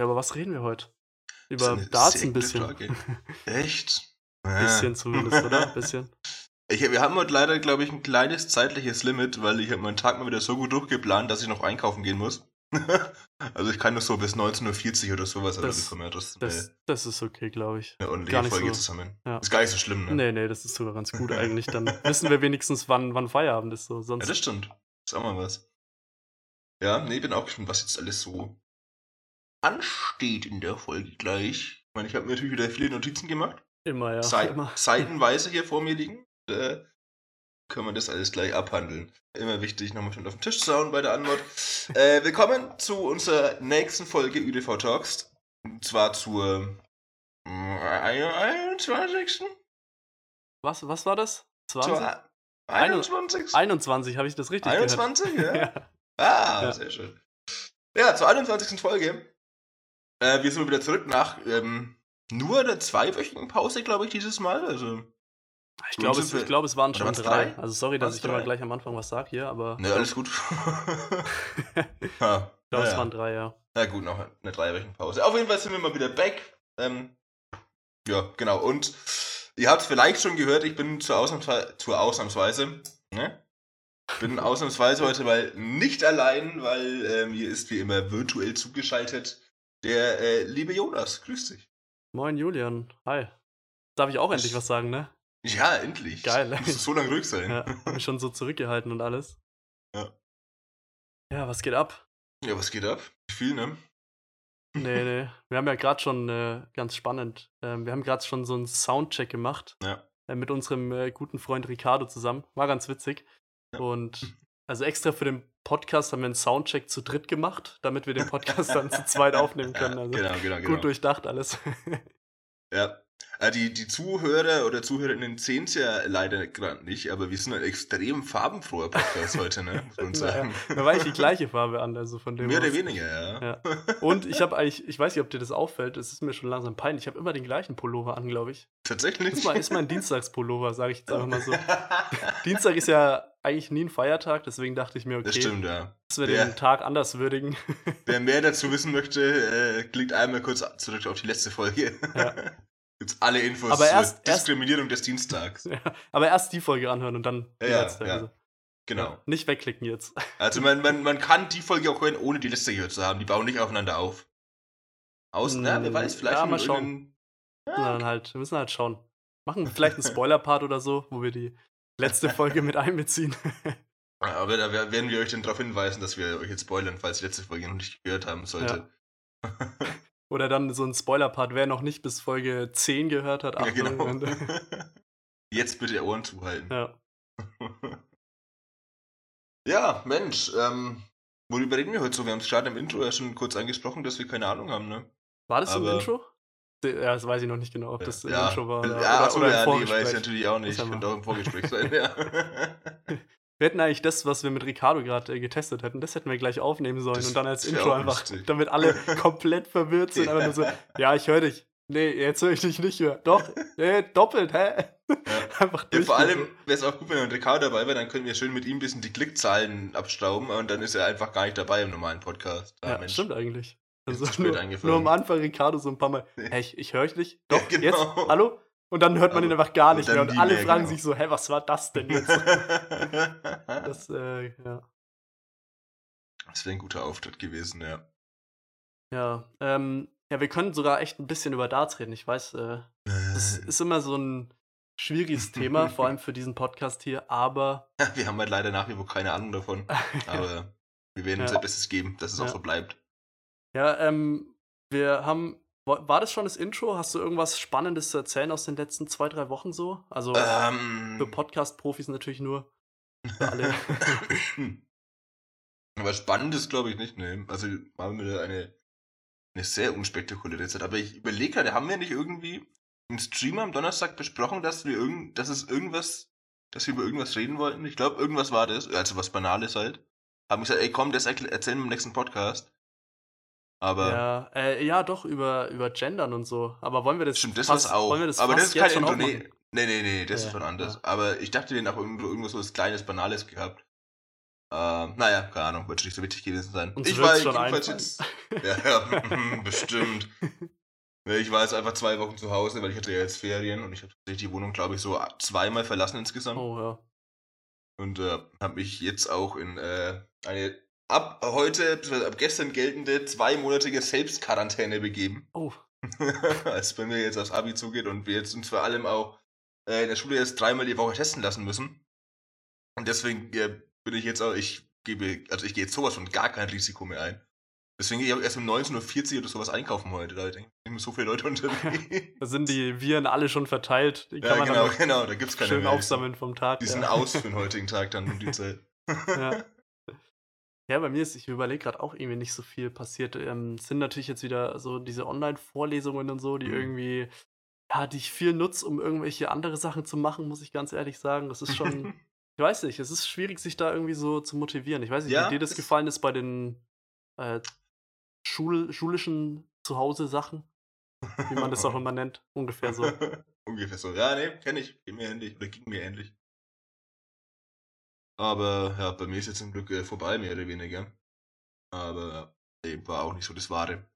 Ja, aber was reden wir heute? Über Darts ein bisschen. Frage. Echt? bisschen zumindest, oder? Bisschen. Ich, wir haben heute leider, glaube ich, ein kleines zeitliches Limit, weil ich habe meinen Tag mal wieder so gut durchgeplant, dass ich noch einkaufen gehen muss. also ich kann nur so bis 19.40 Uhr oder sowas. Also das, ja, das, das, das, ist okay, glaube ich. Eine ordentliche Folge so. zusammen. Ja. Ist gar nicht so schlimm, ne? Nee, nee, das ist sogar ganz gut eigentlich. Dann wissen wir wenigstens, wann, wann Feierabend ist. So. Sonst ja, das stimmt. Sag mal was. Ja, nee, bin auch gespannt, was jetzt alles so ansteht in der Folge gleich. Ich meine, ich habe mir natürlich wieder viele Notizen gemacht. Immer, ja. Seit, immer. Seitenweise hier vor mir liegen. Da können wir das alles gleich abhandeln. Immer wichtig, nochmal schon auf den Tisch zu hauen bei der Antwort. äh, willkommen zu unserer nächsten Folge ÜDV Talks. Und zwar zur 21. Was, was war das? 20? Zur 21. 21, habe ich das richtig 21, gehört? ja. ja. Ah, ja. sehr schön. Ja, zur 21. Folge. Äh, wir sind wieder zurück nach ähm, nur einer zweiwöchigen Pause, glaube ich, dieses Mal. Also, ich glaube, es, glaub, es waren schon drei. drei. Also sorry, dass ich immer gleich am Anfang was sage hier, aber. Ne, alles gut. ja. Ich glaube, ja, es waren drei, ja. Na gut, noch eine dreiwöchige Pause. Auf jeden Fall sind wir mal wieder back. Ähm, ja, genau. Und ihr habt es vielleicht schon gehört, ich bin zur, Ausnahmsweise, zur Ausnahmsweise ne? bin ausnahmsweise heute mal nicht allein, weil äh, mir ist wie immer virtuell zugeschaltet der äh, liebe Jonas. Grüß dich. Moin Julian. Hi. Darf ich auch endlich was sagen, ne? Ja, endlich. Geil. Muss so lange ruhig sein. Ja, mich schon so zurückgehalten und alles. Ja. Ja, was geht ab? Ja, was geht ab? Viel, ne? Nee, nee. Wir haben ja gerade schon äh, ganz spannend. Ähm, wir haben gerade schon so einen Soundcheck gemacht. Ja. Äh, mit unserem äh, guten Freund Ricardo zusammen. War ganz witzig. Ja. Und also extra für den Podcast haben wir einen Soundcheck zu dritt gemacht, damit wir den Podcast dann zu zweit aufnehmen können. Also genau, genau, genau. Gut durchdacht alles. ja. Äh, die, die Zuhörer oder Zuhörerinnen sehen es ja leider gerade nicht, aber wir sind ein extrem farbenfroher Podcast heute, ne? Muss man sagen. Ja, da war ich die gleiche Farbe an, also von dem. Mehr oder weniger, ja. ja. Und ich habe eigentlich, ich weiß nicht, ob dir das auffällt, es ist mir schon langsam peinlich, ich habe immer den gleichen Pullover an, glaube ich. Tatsächlich? Ist mein, ist mein Dienstagspullover, sage ich jetzt einfach mal so. Dienstag ist ja eigentlich nie ein Feiertag, deswegen dachte ich mir, okay, das stimmt, ja. dass wir wer, den Tag anders würdigen. Wer mehr dazu wissen möchte, äh, klickt einmal kurz zurück auf die letzte Folge. Ja. Gibt's alle Infos aber erst, zur Diskriminierung erst, des Dienstags. Ja, aber erst die Folge anhören und dann die ja, letzte. Ja. Also. Genau. Ja, nicht wegklicken jetzt. Also man, man, man kann die Folge auch hören, ohne die letzte gehört zu haben. Die bauen nicht aufeinander auf. Außen, ne? Wer weiß, vielleicht ja, mal schauen. Ja. Dann halt, wir müssen halt schauen. Machen vielleicht einen Spoiler-Part oder so, wo wir die letzte Folge mit einbeziehen. Aber da werden wir euch dann darauf hinweisen, dass wir euch jetzt spoilern, falls die letzte Folge noch nicht gehört haben sollte. Ja. Oder dann so ein Spoiler-Part, wer noch nicht bis Folge 10 gehört hat. Ja, genau. Jetzt bitte Ohren zuhalten. Ja. ja, Mensch, ähm, worüber reden wir heute so? Wir haben es gerade im Intro ja schon kurz angesprochen, dass wir keine Ahnung haben, ne? War das Aber, im Intro? Ja, das weiß ich noch nicht genau, ob das im ja. Intro war. Oder, ja, oder, oder ja, nee, weiß ich natürlich auch nicht. Könnte auch im Vorgespräch sein, ja. Wir hätten eigentlich das, was wir mit Ricardo gerade äh, getestet hätten, das hätten wir gleich aufnehmen sollen das und dann als Intro einfach, lustig. damit alle komplett verwirrt sind. Einfach nur so, ja, ich höre dich. Nee, jetzt höre ich dich nicht mehr. Doch, nee, doppelt, hä? Ja. einfach ja, vor allem wäre es auch gut, wenn ein Ricardo dabei wäre, dann können wir schön mit ihm ein bisschen die Klickzahlen abstauben und dann ist er einfach gar nicht dabei im normalen Podcast. Ah, ja, Mensch. stimmt eigentlich. Also nur, nur, am Anfang Ricardo so ein paar Mal, hey, ich, ich höre dich nicht. Doch, ja, genau. jetzt, hallo? Und dann hört man ihn einfach gar nicht mehr. Und alle mehr, fragen genau. sich so, hä, was war das denn jetzt? das, äh, ja. Das wäre ein guter Auftritt gewesen, ja. Ja, ähm, ja, wir können sogar echt ein bisschen über Darts reden. Ich weiß, äh, das ist immer so ein schwieriges Thema, vor allem für diesen Podcast hier, aber. Wir haben halt leider nach wie vor keine Ahnung davon. Aber wir werden unser Bestes geben, dass es ja. auch so bleibt. Ja, ähm, wir haben war das schon das Intro? Hast du irgendwas Spannendes zu erzählen aus den letzten zwei, drei Wochen so? Also ähm, für Podcast-Profis natürlich nur. Für alle. Aber Spannendes glaube ich nicht, ne. Also haben wir eine, eine sehr unspektakuläre Zeit. Aber ich überlege gerade, haben wir nicht irgendwie im Stream am Donnerstag besprochen, dass wir irgend, dass es irgendwas, dass wir über irgendwas reden wollten? Ich glaube, irgendwas war das, also was Banales halt. Haben gesagt, ey komm, das erzählen wir im nächsten Podcast. Aber. Ja, äh, ja, doch, über, über Gendern und so. Aber wollen wir das. Stimmt, das fast, auch. Das aber das ist kein Intro. Nee, nee, nee, das ja, ist schon anders. Ja. Aber ich dachte, den auch irgendwo, so was Kleines, Banales gehabt. Ähm, naja, keine Ahnung, wird schon nicht so wichtig gewesen sein. Uns ich war schon jedenfalls jetzt. Ja, ja, bestimmt. Ja, Ich war jetzt einfach zwei Wochen zu Hause, weil ich hatte ja jetzt Ferien und ich habe tatsächlich die Wohnung, glaube ich, so zweimal verlassen insgesamt. Oh ja. Und äh, habe mich jetzt auch in äh, eine ab heute, ab gestern geltende zweimonatige Selbstquarantäne begeben. Oh, als bei mir jetzt aufs Abi zugeht und wir jetzt uns vor allem auch äh, in der Schule jetzt dreimal die Woche testen lassen müssen. Und deswegen äh, bin ich jetzt auch, ich gebe, also ich gehe jetzt sowas von gar kein Risiko mehr ein. Deswegen gehe ich erst um 19.40 Uhr oder sowas einkaufen heute. Da denke ich, sind so viele Leute unterwegs. da sind die Viren alle schon verteilt. Die kann ja, man genau, dann genau, da gibt's keine schön mehr. aufsammeln vom Tag. Die sind ja. aus für den heutigen Tag dann um die Zeit. Ja. Ja, bei mir ist, ich überlege gerade auch irgendwie nicht so viel passiert. Ähm, es sind natürlich jetzt wieder so diese Online-Vorlesungen und so, die Mhm. irgendwie, ja, die ich viel nutze, um irgendwelche andere Sachen zu machen, muss ich ganz ehrlich sagen. Das ist schon, ich weiß nicht, es ist schwierig, sich da irgendwie so zu motivieren. Ich weiß nicht, Ja, wie dir das gefallen ist bei den äh, Schul schulischen Zuhause-Sachen, wie man das auch immer nennt. Ungefähr so. Ungefähr so. Ja, nee, kenne ich. Ging mir ähnlich. Oder ging mir ähnlich. Aber ja, bei mir ist jetzt zum Glück äh, vorbei, mehr oder weniger. Aber nee, war auch nicht so das Wahre.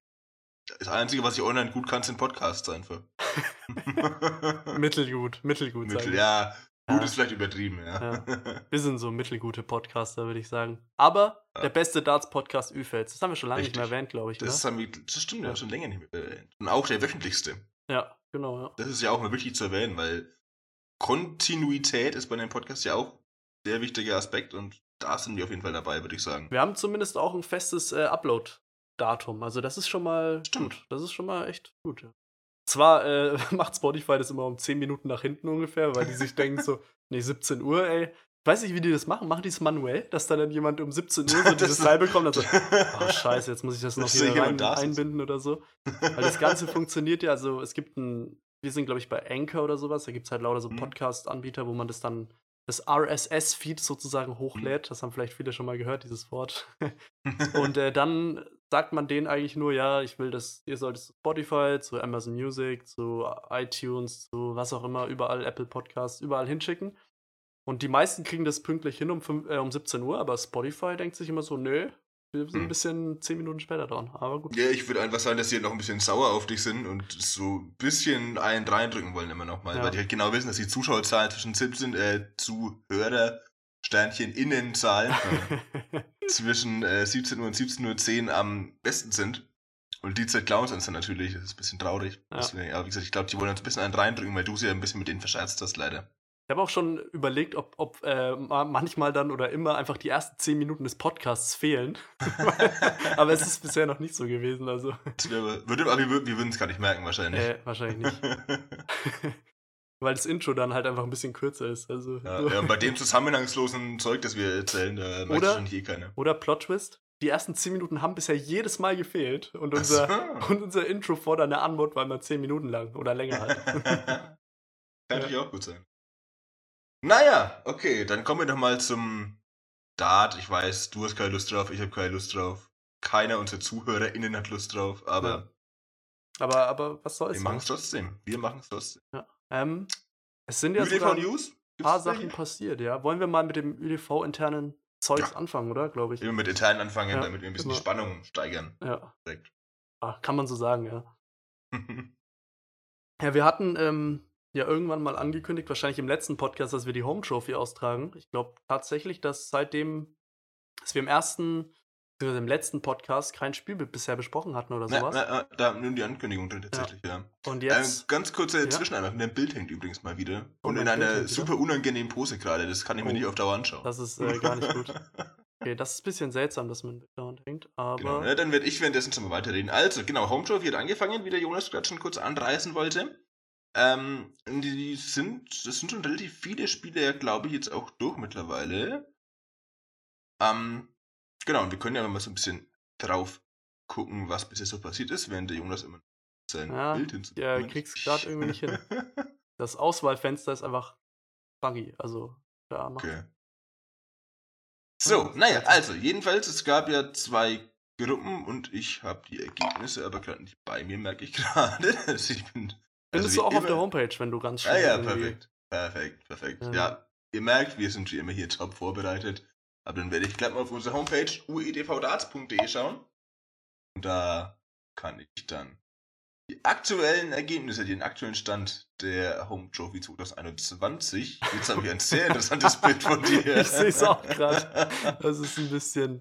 Das Einzige, was ich online gut kann, sind Podcasts einfach. mittelgut, mittelgut. Mittel, wir. ja. Gut Ja. ist vielleicht übertrieben, ja. Wir sind so mittelgute Podcaster, würde ich sagen. Aber Ja. der beste Darts-Podcast Ü-Fels. Das haben wir schon lange nicht mehr Richtig. erwähnt, glaube ich. Das, haben wir, das stimmt, ja. Ja. schon länger nicht mehr erwähnt. Und auch der wöchentlichste. Ja, genau, ja. Das ist ja auch mal wichtig zu erwähnen, weil Kontinuität ist bei dem Podcast ja auch sehr wichtiger Aspekt und da sind wir auf jeden Fall dabei, würde ich sagen. Wir haben zumindest auch ein festes äh, Upload-Datum. Also das ist schon mal Stimmt. gut. Das ist schon mal echt gut, ja. Zwar äh, macht Spotify das immer um 10 Minuten nach hinten ungefähr, weil die sich denken so, nee, 17 Uhr, ey. Ich weiß nicht, wie die das machen. Machen die es manuell, dass da dann jemand um 17 Uhr so Das- dieses Teil bekommt und so, oh scheiße, jetzt muss ich das noch hier rein, einbinden oder so. Weil das Ganze funktioniert ja, also es gibt ein, wir sind glaube ich bei Anchor oder sowas, da gibt es halt lauter so Mhm. Podcast-Anbieter, wo man das dann, das RSS-Feed sozusagen hochlädt. Das haben vielleicht viele schon mal gehört, dieses Wort. Und äh, dann sagt man denen eigentlich nur, ja, ich will das, ihr sollt es zu Spotify, zu Amazon Music, zu iTunes, zu was auch immer, überall Apple Podcasts, überall hinschicken. Und die meisten kriegen das pünktlich hin um, fünf, äh, um 17 Uhr, aber Spotify denkt sich immer so, nö, wir sind ein Hm. bisschen 10 Minuten später dran. Aber gut. Ja, ich würde einfach sagen, dass sie noch ein bisschen sauer auf dich sind und so ein bisschen einen reindrücken wollen immer noch mal, Ja. weil die halt genau wissen, dass die Zuschauerzahlen zwischen 17, äh, Zuhörer, Sternchen, Innenzahlen äh, zwischen äh, 17 Uhr und 17.10 Uhr am besten sind. Und die Zeit klauen sie uns dann natürlich, das ist ein bisschen traurig. Ja. Deswegen, aber wie gesagt, ich glaube, die wollen uns ein bisschen einen reindrücken, weil du sie ja ein bisschen mit denen verscherzt hast, leider. Ich habe auch schon überlegt, ob, ob äh, ma- manchmal dann oder immer einfach die ersten 10 Minuten des Podcasts fehlen. aber es ist bisher noch nicht so gewesen, also Würde, aber wir, wir würden es gar nicht merken, wahrscheinlich. äh, wahrscheinlich nicht. Weil das Intro dann halt einfach ein bisschen kürzer ist. Also, ja, so. ja, bei dem zusammenhangslosen Zeug, das wir erzählen, da Oder- schon hier keiner. Oder Plot Twist. Die ersten 10 Minuten haben bisher jedes Mal gefehlt und unser, so. und unser Intro fordert eine Antwort, weil man 10 Minuten lang oder länger hat. Kann natürlich auch gut sein. Naja, okay, dann kommen wir noch mal zum Dart. Ich weiß, du hast keine Lust drauf, ich habe keine Lust drauf. Keiner unserer ZuhörerInnen hat Lust drauf, aber Aber, aber was wir soll's? machen es trotzdem. Wir machen es trotzdem. Ähm, es sind ja sogar ein paar Sachen passiert, ja. Wollen wir mal mit dem ÜDV-internen Zeugs Ja. anfangen, oder? Glaube ich. Immer mit Italien anfangen, Ja, damit wir ein bisschen immer. die Spannung steigern. Ja. Direkt. Ah, kann man so sagen, ja. Ja, wir hatten ähm, ja irgendwann mal angekündigt, wahrscheinlich im letzten Podcast, dass wir die Home Trophy austragen. Ich glaube tatsächlich, dass seitdem, dass wir im ersten, beziehungsweise im letzten Podcast kein Spiel bi- bisher besprochen hatten oder sowas. na, na, da nur die Ankündigung drin tatsächlich, ja. Und Ähm, jetzt, ganz kurze Ja. Zwischeneinwurf. Dein Bild hängt übrigens mal wieder. Und mein in einer super unangenehmen Pose gerade. Das kann ich mir Oh. nicht auf Dauer anschauen. das ist äh, gar nicht gut. Okay, das ist ein bisschen seltsam, dass man dauernd hängt, aber Genau, ne? dann werde ich währenddessen schon mal weiterreden. Also, genau, Home Trophy hat angefangen, wie der Jonas gerade schon kurz anreißen wollte. Ähm, die sind, das sind schon relativ viele Spiele, ja, glaube ich, jetzt auch durch mittlerweile. Ähm, genau, und wir können ja mal so ein bisschen drauf gucken, was bisher so passiert ist, während der Jonas immer sein Ja, Bild hinzu. ja, krieg's grad irgendwie nicht hin. das Auswahlfenster ist einfach buggy. Also, da macht Okay. So, naja, also, jedenfalls, es gab ja zwei Gruppen und ich habe die Ergebnisse aber gerade nicht bei mir, merke ich gerade. Also ich bin. Also Findest wie du auch auf der immer- Homepage, wenn du ganz Ja, schnell ja, irgendwie- perfekt. Perfekt, perfekt. Ja. Ja. ihr merkt, wir sind wie immer hier top vorbereitet. Aber dann werde ich gleich mal auf unsere Homepage uedvdarts.de schauen. Und da kann ich dann die aktuellen Ergebnisse, den aktuellen Stand der Home Trophy 2021. Jetzt habe ich ein sehr interessantes Bild von dir. Ich sehe es auch gerade. Das ist ein bisschen.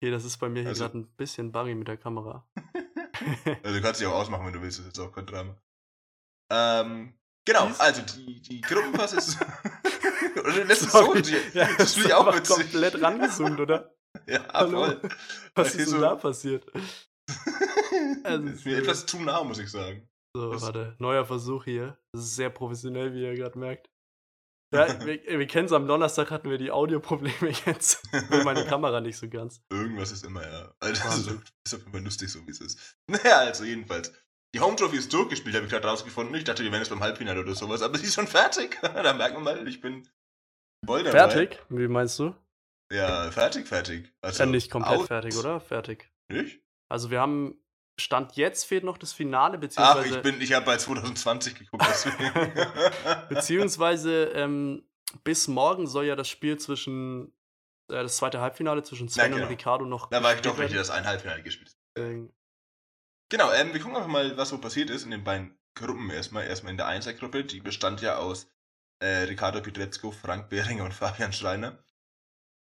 Okay, das ist bei mir hier also, gerade ein bisschen buggy mit der Kamera. also du kannst sie auch ausmachen, wenn du willst, das ist jetzt auch kein Drama. Ähm, genau, also die, die Gruppenpass ist. oder lässt es so, die, ja, das finde ich auch witzig. komplett rangezoomt, oder? Ja, Hallo. voll. Was ist so da passiert? also, ist mir etwas zu nah, muss ich sagen. So, das warte. Neuer Versuch hier. Das ist sehr professionell, wie ihr gerade merkt. Ja, wir, wir kennen es am Donnerstag hatten wir die Audioprobleme jetzt. Mit meiner Kamera nicht so ganz. Irgendwas ist immer, ja. Also, das ist auf jeden Fall lustig, so wie es ist. Naja, also jedenfalls. Die Home Trophy ist durchgespielt, habe ich gerade rausgefunden. Ich dachte, wir wären jetzt beim Halbfinale oder sowas, aber sie ist schon fertig. da merkt man mal, ich bin voll dabei. Fertig? Wie meinst du? Ja, fertig, fertig. Also, ja, nicht komplett out. fertig, oder? Fertig. Nicht? Also wir haben Stand jetzt fehlt noch das Finale, beziehungsweise. Ach, ich bin, ich habe bei 2020 geguckt, deswegen. beziehungsweise ähm, bis morgen soll ja das Spiel zwischen äh, das zweite Halbfinale zwischen Sven genau. und Ricardo noch. Da war ich doch richtig, das ein Halbfinale gespielt. Ähm, genau, ähm, wir gucken einfach mal, was so passiert ist in den beiden Gruppen erstmal. Erstmal in der Einsergruppe, die bestand ja aus äh, Ricardo Pietrezco, Frank Behringer und Fabian Schreiner.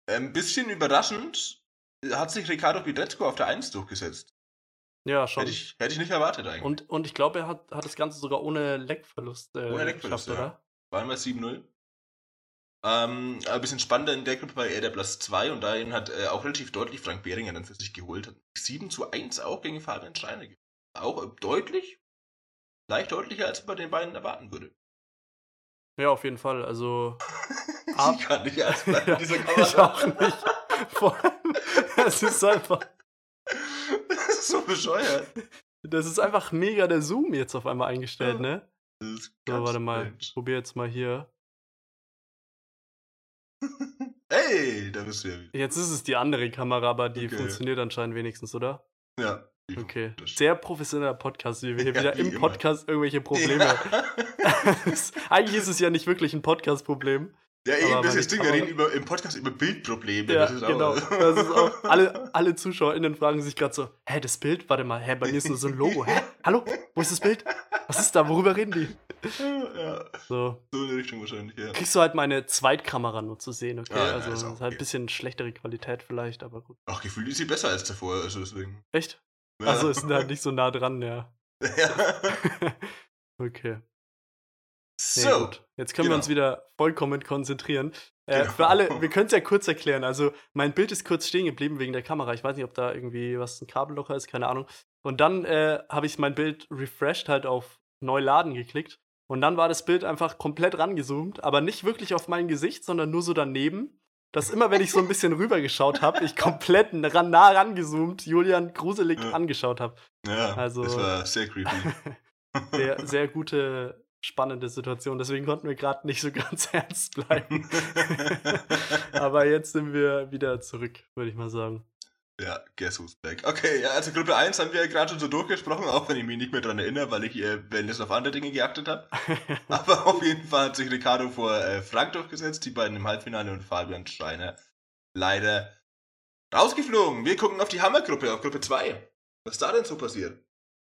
Ein ähm, bisschen überraschend hat sich Ricardo Pietrezco auf der 1 durchgesetzt. Ja, schon. Hätte ich, hätte ich nicht erwartet eigentlich. Und, und ich glaube, er hat, hat das Ganze sogar ohne Leckverlust äh, ohne Leckverlust, geschafft, ja. oder? Waren wir 7-0. Ähm, ein bisschen spannender in der Gruppe er der Platz 2 und dahin hat äh, auch relativ deutlich Frank Behringer dann für sich geholt. 7 zu 1 auch gegen Fabian Schreiner. Auch äh, deutlich, leicht deutlicher, als man bei den beiden erwarten würde. Ja, auf jeden Fall. Also. ich kann nicht erst bleiben ja, dieser Kamera. Ich auch nicht. Vor allem, es ist einfach. Das ist so bescheuert. Das ist einfach mega der Zoom jetzt auf einmal eingestellt, ne? Das ist so, warte mal. Ich probier jetzt mal hier. Hey, da bist du ja wieder. Jetzt ist es die andere Kamera, aber die okay. funktioniert anscheinend wenigstens, oder? Ja. Okay. Sehr professioneller Podcast, wie wir hier ja, wieder im Podcast immer. irgendwelche Probleme. Ja. Eigentlich ist es ja nicht wirklich ein Podcast-Problem. Ja, eben, das ist das Ding, wir reden über, im Podcast über Bildprobleme. Ja, das genau. Das ist auch, alle, alle ZuschauerInnen fragen sich gerade so, hä, das Bild, warte mal, hä, bei mir ist nur so ein Logo. Hä, hallo, wo ist das Bild? Was ist da, worüber reden die? Ja, so. so in die Richtung wahrscheinlich, ja. Kriegst du halt meine Zweitkamera nur zu sehen, okay? Ja, also, ja, ist, ist halt ein bisschen schlechtere Qualität vielleicht, aber gut. Ach, gefühlt ist sie besser als davor, also deswegen. Echt? Ja. Also ist halt nicht so nah dran, ja. Ja. okay. So. Jetzt können genau. wir uns wieder vollkommen konzentrieren. Äh, genau. Für alle, wir können es ja kurz erklären. Also, mein Bild ist kurz stehen geblieben wegen der Kamera. Ich weiß nicht, ob da irgendwie was ein Kabellocher ist, keine Ahnung. Und dann äh, habe ich mein Bild refreshed, halt auf Neuladen geklickt. Und dann war das Bild einfach komplett rangezoomt, aber nicht wirklich auf mein Gesicht, sondern nur so daneben. Dass immer, wenn ich so ein bisschen rübergeschaut habe, ich komplett ran, nah rangezoomt Julian gruselig ja. angeschaut habe. Ja, also, das war sehr creepy. sehr, sehr gute spannende Situation. Deswegen konnten wir gerade nicht so ganz ernst bleiben. Aber jetzt sind wir wieder zurück, würde ich mal sagen. Ja, guess who's back. Okay, ja, also Gruppe 1 haben wir ja gerade schon so durchgesprochen, auch wenn ich mich nicht mehr daran erinnere, weil ich äh, Wellness auf andere Dinge geachtet habe. Aber auf jeden Fall hat sich Ricardo vor äh, Frank durchgesetzt, die beiden im Halbfinale und Fabian Schreiner leider rausgeflogen. Wir gucken auf die Hammergruppe, auf Gruppe 2. Was ist da denn so passiert?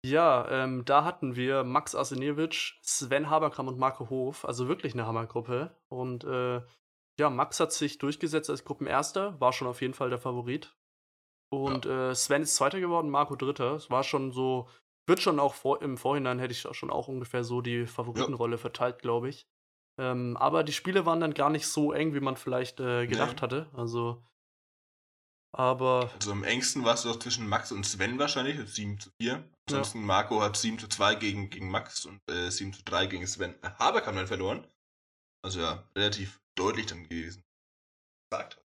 Ja, ähm, da hatten wir Max Arseniewicz, Sven Haberkram und Marco Hof, also wirklich eine Hammergruppe. Und äh, ja, Max hat sich durchgesetzt als Gruppenerster, war schon auf jeden Fall der Favorit. Und ja. äh, Sven ist Zweiter geworden, Marco Dritter. Es war schon so, wird schon auch vor, im Vorhinein hätte ich schon auch ungefähr so die Favoritenrolle ja. verteilt, glaube ich. Ähm, aber die Spiele waren dann gar nicht so eng, wie man vielleicht äh, gedacht nee. hatte. Also aber. Also am engsten war es doch zwischen Max und Sven wahrscheinlich, 7 zu 4. Ansonsten ja. Marco hat 7 zu 2 gegen, gegen Max und äh, 7 zu 3 gegen Sven. Haberkamp dann verloren. Also ja, relativ deutlich dann gewesen. Sagt.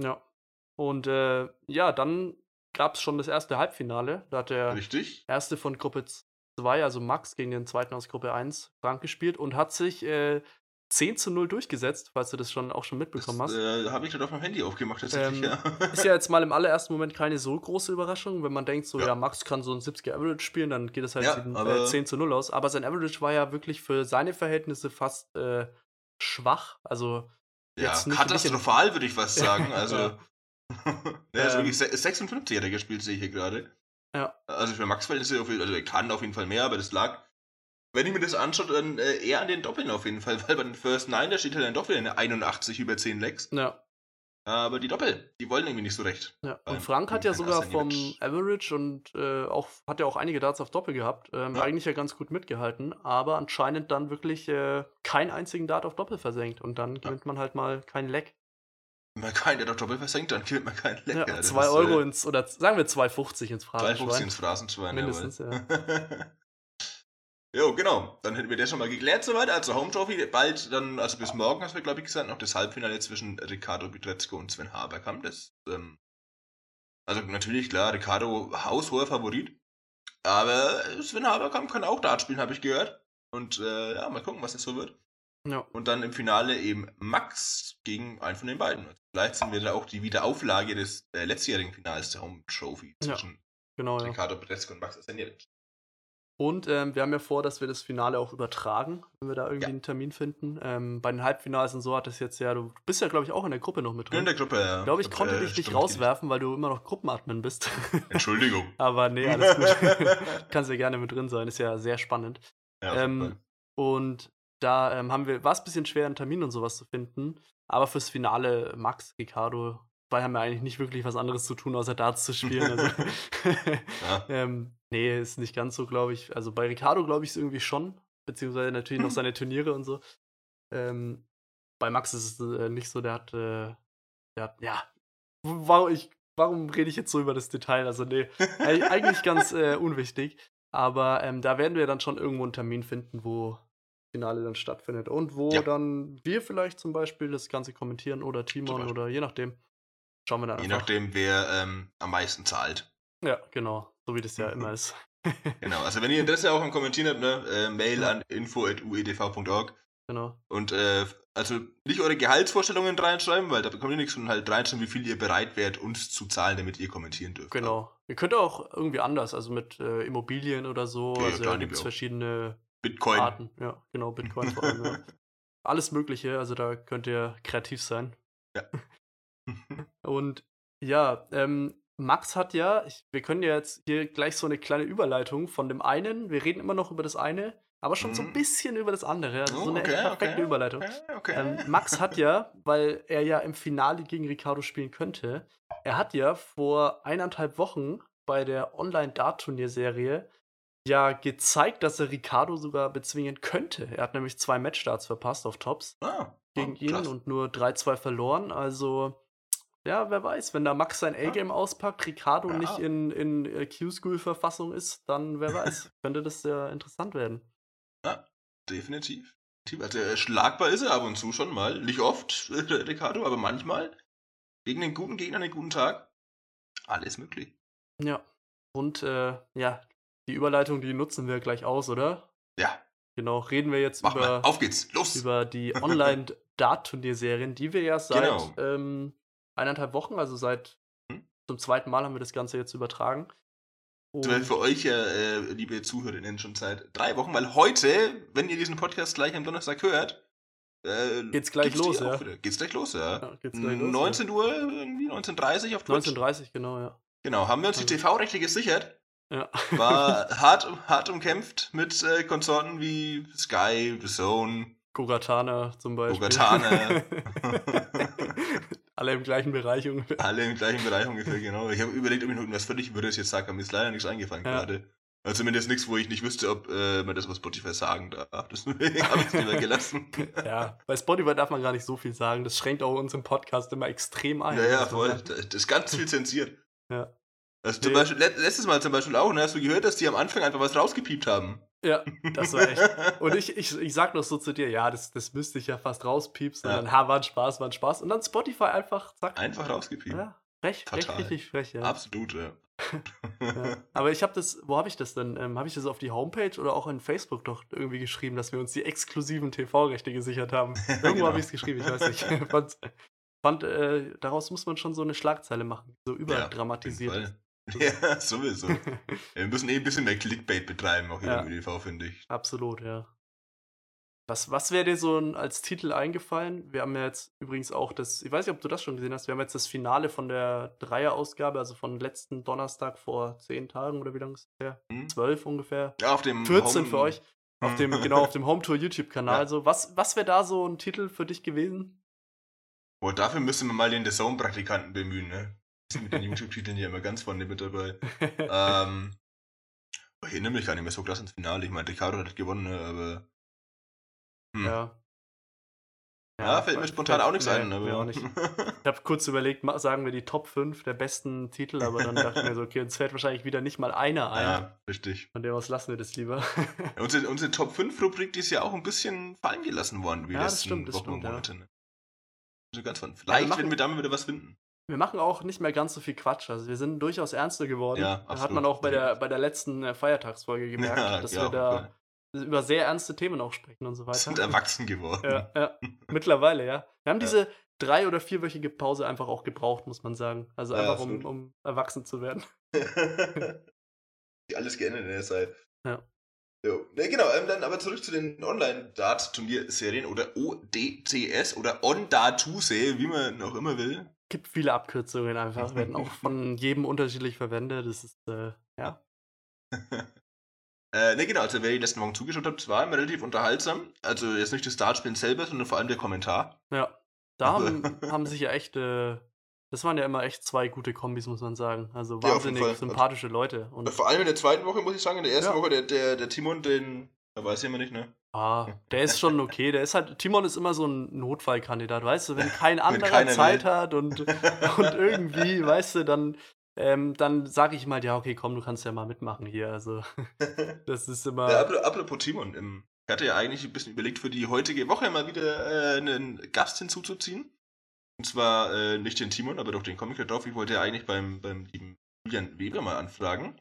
Ja. Und äh, ja, dann gab es schon das erste Halbfinale. Da hat der Richtig. erste von Gruppe 2, also Max, gegen den zweiten aus Gruppe 1, Frank gespielt und hat sich äh, 10 zu 0 durchgesetzt, falls du das schon auch schon mitbekommen das, hast. Äh, Habe ich gerade auf meinem Handy aufgemacht, tatsächlich, ähm, ja. Ist ja jetzt mal im allerersten Moment keine so große Überraschung, wenn man denkt, so, ja, ja Max kann so ein 70er Average spielen, dann geht es halt ja, 7, äh, 10 zu 0 aus. Aber sein Average war ja wirklich für seine Verhältnisse fast äh, schwach. Also Ja, katastrophal würde ich fast sagen. Also, ja. der ist ähm, wirklich 56 hat er gespielt, sehe ich hier gerade. Ja. Also für Max er Fall, also er kann auf jeden Fall mehr, aber das lag, wenn ich mir das anschaue, dann äh, eher an den Doppeln auf jeden Fall, weil bei den First Nine, da steht halt dann doch wieder eine 81 über 10 Lecks. Ja. Aber die Doppel, die wollen irgendwie nicht so recht. Ja. Und Frank hat ja sogar vom Average und äh, auch hat ja auch einige Darts auf Doppel gehabt. Ähm, ja. Eigentlich ja ganz gut mitgehalten, aber anscheinend dann wirklich äh, keinen einzigen Dart auf Doppel versenkt. Und dann gewinnt ja. man halt mal keinen Leck. Wenn man keinen der Doppel versenkt, dann gewinnt man keinen Leck. Ja, 2 Euro äh, ins, oder sagen wir 2,50 ins Phrasenschwein. 2,50 ins Phrasenschwein, Mindestens, ja. Jo, genau. Dann hätten wir das schon mal geklärt soweit. Also Home Trophy, bald dann, also bis morgen hast du, glaube ich, gesagt, noch das Halbfinale zwischen Ricardo Pietrezco und Sven Haberkamp. Das, ähm, also natürlich, klar, Ricardo haushoher Favorit. Aber Sven Haberkamp kann auch Dart spielen, habe ich gehört. Und äh, ja, mal gucken, was das so wird. Ja. Und dann im Finale eben Max gegen einen von den beiden. Vielleicht sind wir da auch die Wiederauflage des äh, letztjährigen Finals der Home Trophy zwischen ja, genau, Ricardo ja. Pietrezco und Max Aseniewicz. Und ähm, wir haben ja vor, dass wir das Finale auch übertragen, wenn wir da irgendwie ja. einen Termin finden. Ähm, bei den Halbfinals und so hat das jetzt ja, du bist ja, glaube ich, auch in der Gruppe noch mit drin. In der Gruppe, ja. Ich glaube, ich konnte äh, dich nicht rauswerfen, weil du immer noch Gruppenadmin bist. Entschuldigung. Aber nee, alles gut. Kannst ja gerne mit drin sein, ist ja sehr spannend. Ja, ähm, und da ähm, haben wir, war es ein bisschen schwer, einen Termin und sowas zu finden. Aber fürs Finale Max, Ricardo, weil haben wir eigentlich nicht wirklich was anderes zu tun, außer Darts zu spielen. Also, ja. ähm, nee, ist nicht ganz so, glaube ich. Also bei Ricardo glaube ich es irgendwie schon, beziehungsweise natürlich noch seine Turniere und so. Ähm, bei Max ist es äh, nicht so, der hat, äh, der hat, ja, warum, ich, warum rede ich jetzt so über das Detail? Also nee, eigentlich ganz äh, unwichtig. Aber ähm, da werden wir dann schon irgendwo einen Termin finden, wo Finale dann stattfindet und wo ja. dann wir vielleicht zum Beispiel das Ganze kommentieren oder Timon oder je nachdem. Schauen wir dann Je einfach. nachdem, wer ähm, am meisten zahlt. Ja, genau. So wie das ja immer ist. genau, also wenn ihr Interesse auch am Kommentieren habt, ne, äh, Mail ja. an info.uedv.org. Genau. Und äh, also nicht eure Gehaltsvorstellungen reinschreiben, weil da bekommt ihr nichts, sondern halt reinschreiben, wie viel ihr bereit wärt, uns zu zahlen, damit ihr kommentieren dürft. Genau. Ihr könnt auch irgendwie anders, also mit äh, Immobilien oder so. Okay, also da gibt es verschiedene Bitcoin. Arten. Ja, genau, Bitcoin vor allem. ja. Alles Mögliche, also da könnt ihr kreativ sein. Ja. Und ja, ähm, Max hat ja, ich, wir können ja jetzt hier gleich so eine kleine Überleitung von dem einen, wir reden immer noch über das eine, aber schon mhm. so ein mhm. bisschen über das andere. Also oh, so eine okay, perfekte okay, Überleitung. Okay, ähm, Max hat ja, weil er ja im Finale gegen Ricardo spielen könnte, er hat ja vor eineinhalb Wochen bei der Online-Dart-Turnierserie ja gezeigt, dass er Ricardo sogar bezwingen könnte. Er hat nämlich zwei Matchstarts verpasst auf Tops ah, gegen oh, ihn und nur 3-2 verloren. Also ja, wer weiß, wenn da Max sein A-Game auspackt, Ricardo ja. nicht in, in äh, Q-School-Verfassung ist, dann wer weiß, könnte das sehr interessant werden. Ja, definitiv. Also äh, schlagbar ist er ab und zu schon mal. Nicht oft, Ricardo, aber manchmal. Gegen den guten Gegner, einen guten Tag. Alles möglich. Ja. Und äh, ja, die Überleitung, die nutzen wir gleich aus, oder? Ja. Genau, reden wir jetzt Mach über, mal. Auf geht's, los! über die Online-Dart-Turnierserien, die wir ja seit genau. ähm, eineinhalb Wochen, also seit hm? zum zweiten Mal haben wir das Ganze jetzt übertragen. Und für euch, äh, liebe Zuhörerinnen, schon seit drei Wochen, weil heute, wenn ihr diesen Podcast gleich am Donnerstag hört, äh, geht's gleich los, ja. Geht's gleich los, ja. ja gleich 19 los, Uhr, irgendwie 19.30 Uhr auf Twitch. 19.30 genau, ja. Genau, haben wir uns die also TV-Rechte gesichert. Ja. War hart, hart umkämpft mit äh, Konsorten wie Sky, The Zone. Gogatana zum Beispiel. Gogatana. Alle im gleichen Bereich ungefähr. Alle im gleichen Bereich ungefähr, genau. Ich habe überlegt, ob ich noch irgendwas völlig Würdes jetzt sage, aber mir ist leider nichts eingefallen ja. gerade. Also zumindest nichts, wo ich nicht wüsste, ob äh, man das auf Spotify sagen darf. Deswegen habe ich es lieber gelassen. ja, bei Spotify darf man gar nicht so viel sagen. Das schränkt auch uns im Podcast immer extrem ein. Ja, ja, voll. Das ist ganz viel zensiert. Ja. Also zum nee. Beispiel, letztes Mal zum Beispiel auch, ne, hast du gehört, dass die am Anfang einfach was rausgepiept haben? Ja, das war echt. Und ich, ich, ich sag noch so zu dir, ja, das, das müsste ich ja fast rauspiepsen. Ja. Und dann, ha, war ein Spaß, war ein Spaß. Und dann Spotify einfach, zack. Einfach rausgepiept. Ja, frech, frech richtig frech, ja. Absolut, ja. ja. Aber ich habe das, wo habe ich das denn? Ähm, habe ich das auf die Homepage oder auch in Facebook doch irgendwie geschrieben, dass wir uns die exklusiven TV-Rechte gesichert haben? Irgendwo genau. habe ich es geschrieben, ich weiß nicht. fand, fand äh, daraus muss man schon so eine Schlagzeile machen, so überdramatisiert. Ja, Ja, sowieso. wir müssen eh ein bisschen mehr Clickbait betreiben, auch hier ja. im ÖDV, finde ich. Absolut, ja. Was, was wäre dir so als Titel eingefallen? Wir haben ja jetzt übrigens auch das, ich weiß nicht, ob du das schon gesehen hast, wir haben jetzt das Finale von der Dreier-Ausgabe, also von letzten Donnerstag vor zehn Tagen oder wie lange ist es her? Hm? Zwölf ungefähr. Ja, auf dem 14 Home für euch. Auf dem, genau, auf dem Home Tour YouTube-Kanal. Ja. So, was was wäre da so ein Titel für dich gewesen? Boah, dafür müssen wir mal den The Zone-Praktikanten bemühen, ne? Sind mit den YouTube-Titeln hier immer ganz vorne mit dabei. ähm, ich erinnere mich gar nicht mehr so krass ins Finale. Ich meine, Ricardo hat gewonnen, ne? aber. Hm. Ja. Ja, fällt mir spontan auch nichts nee, ein. Aber... Auch nicht. Ich habe kurz überlegt, sagen wir die Top 5 der besten Titel, aber dann dachte ich mir so, okay, uns fällt wahrscheinlich wieder nicht mal einer ein. Ja, richtig. Von dem aus lassen wir das lieber. Ja, unsere, unsere Top 5 Rubrik die ist ja auch ein bisschen fallen gelassen worden, wie ja, das stimmt, das Wochen stimmt, Monate. Ja. Also ganz von. Vielleicht ja, wir werden wir damit wieder was finden. Wir machen auch nicht mehr ganz so viel Quatsch. Also wir sind durchaus ernster geworden. Ja, absolut. Hat man auch bei der, bei der letzten äh, Feiertagsfolge gemerkt, ja, dass wir da über sehr ernste Themen auch sprechen und so weiter. Sind erwachsen geworden. Ja, ja. mittlerweile, ja. Wir haben ja. diese drei- oder vierwöchige Pause einfach auch gebraucht, muss man sagen. Also ja, einfach, um, um, erwachsen zu werden. Alles geändert in der Zeit. Ja. Jo. Ne, genau, ähm, dann aber zurück zu den Online-Dart-Turnierserien oder ODCS oder On-Datuse, wie man noch immer will. Gibt viele Abkürzungen einfach, werden auch von jedem unterschiedlich verwendet. Das ist, äh, ja. Äh, ne, genau, also wer die letzten Wochen zugeschaut hat, war immer relativ unterhaltsam. Also jetzt nicht das Dartspielen selber, sondern vor allem der Kommentar. Ja, da haben, haben sich ja echt, äh, das waren ja immer echt zwei gute Kombis, muss man sagen. Also wahnsinnig ja, sympathische Leute. Und vor allem in der zweiten Woche, muss ich sagen, in der ersten ja. Woche, der, der, der Timon, den, da weiß ich immer nicht, ne? Ah, der ist schon okay. Der ist halt, Timon ist immer so ein Notfallkandidat, weißt du, wenn kein anderer Zeit will. hat und, und irgendwie, weißt du, dann ähm, dann sage ich mal, ja, okay, komm, du kannst ja mal mitmachen hier. Also, das ist immer. Ja, apropos Timon, ähm, ich hatte ja eigentlich ein bisschen überlegt, für die heutige Woche mal wieder äh, einen Gast hinzuzuziehen. Und zwar äh, nicht den Timon, aber doch den Comic drauf. Ich wollte ja eigentlich beim, beim lieben Julian Weber mal anfragen.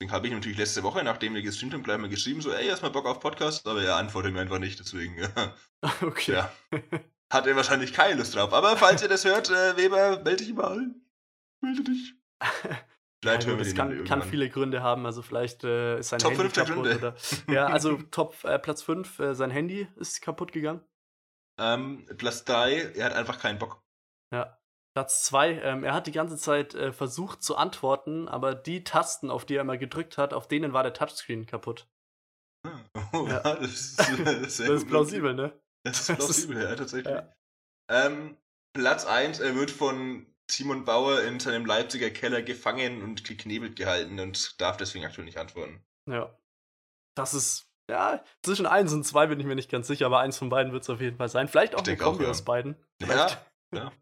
Deswegen habe ich natürlich letzte Woche, nachdem wir gestreamt haben, gleich mal geschrieben, so, ey, erstmal Bock auf Podcast, aber er antwortet mir einfach nicht, deswegen, ja. Okay. Ja. Hat er wahrscheinlich keine Lust drauf. Aber falls ihr das hört, äh, Weber, melde dich mal. Melde dich. Vielleicht ja, hören wir das kann, kann, viele Gründe haben. Also vielleicht äh, ist sein Top Handy 5 kaputt. Gründe. Oder, ja, also Top äh, Platz 5, äh, sein Handy ist kaputt gegangen. Ähm, Platz 3, er hat einfach keinen Bock. Ja. Platz 2, ähm, er hat die ganze Zeit äh, versucht zu antworten, aber die Tasten, auf die er immer gedrückt hat, auf denen war der Touchscreen kaputt. Oh, ja. das, ist, das, ist, das ist plausibel, ne? Das ist plausibel, ja, tatsächlich. Ja. Ähm, Platz 1, er wird von Simon Bauer in seinem Leipziger Keller gefangen und geknebelt gehalten und darf deswegen aktuell nicht antworten. Ja. Das ist, ja, zwischen eins und zwei bin ich mir nicht ganz sicher, aber eins von beiden wird es auf jeden Fall sein. Vielleicht auch eine Kombi auch, ja. aus beiden. Vielleicht. Ja, ja.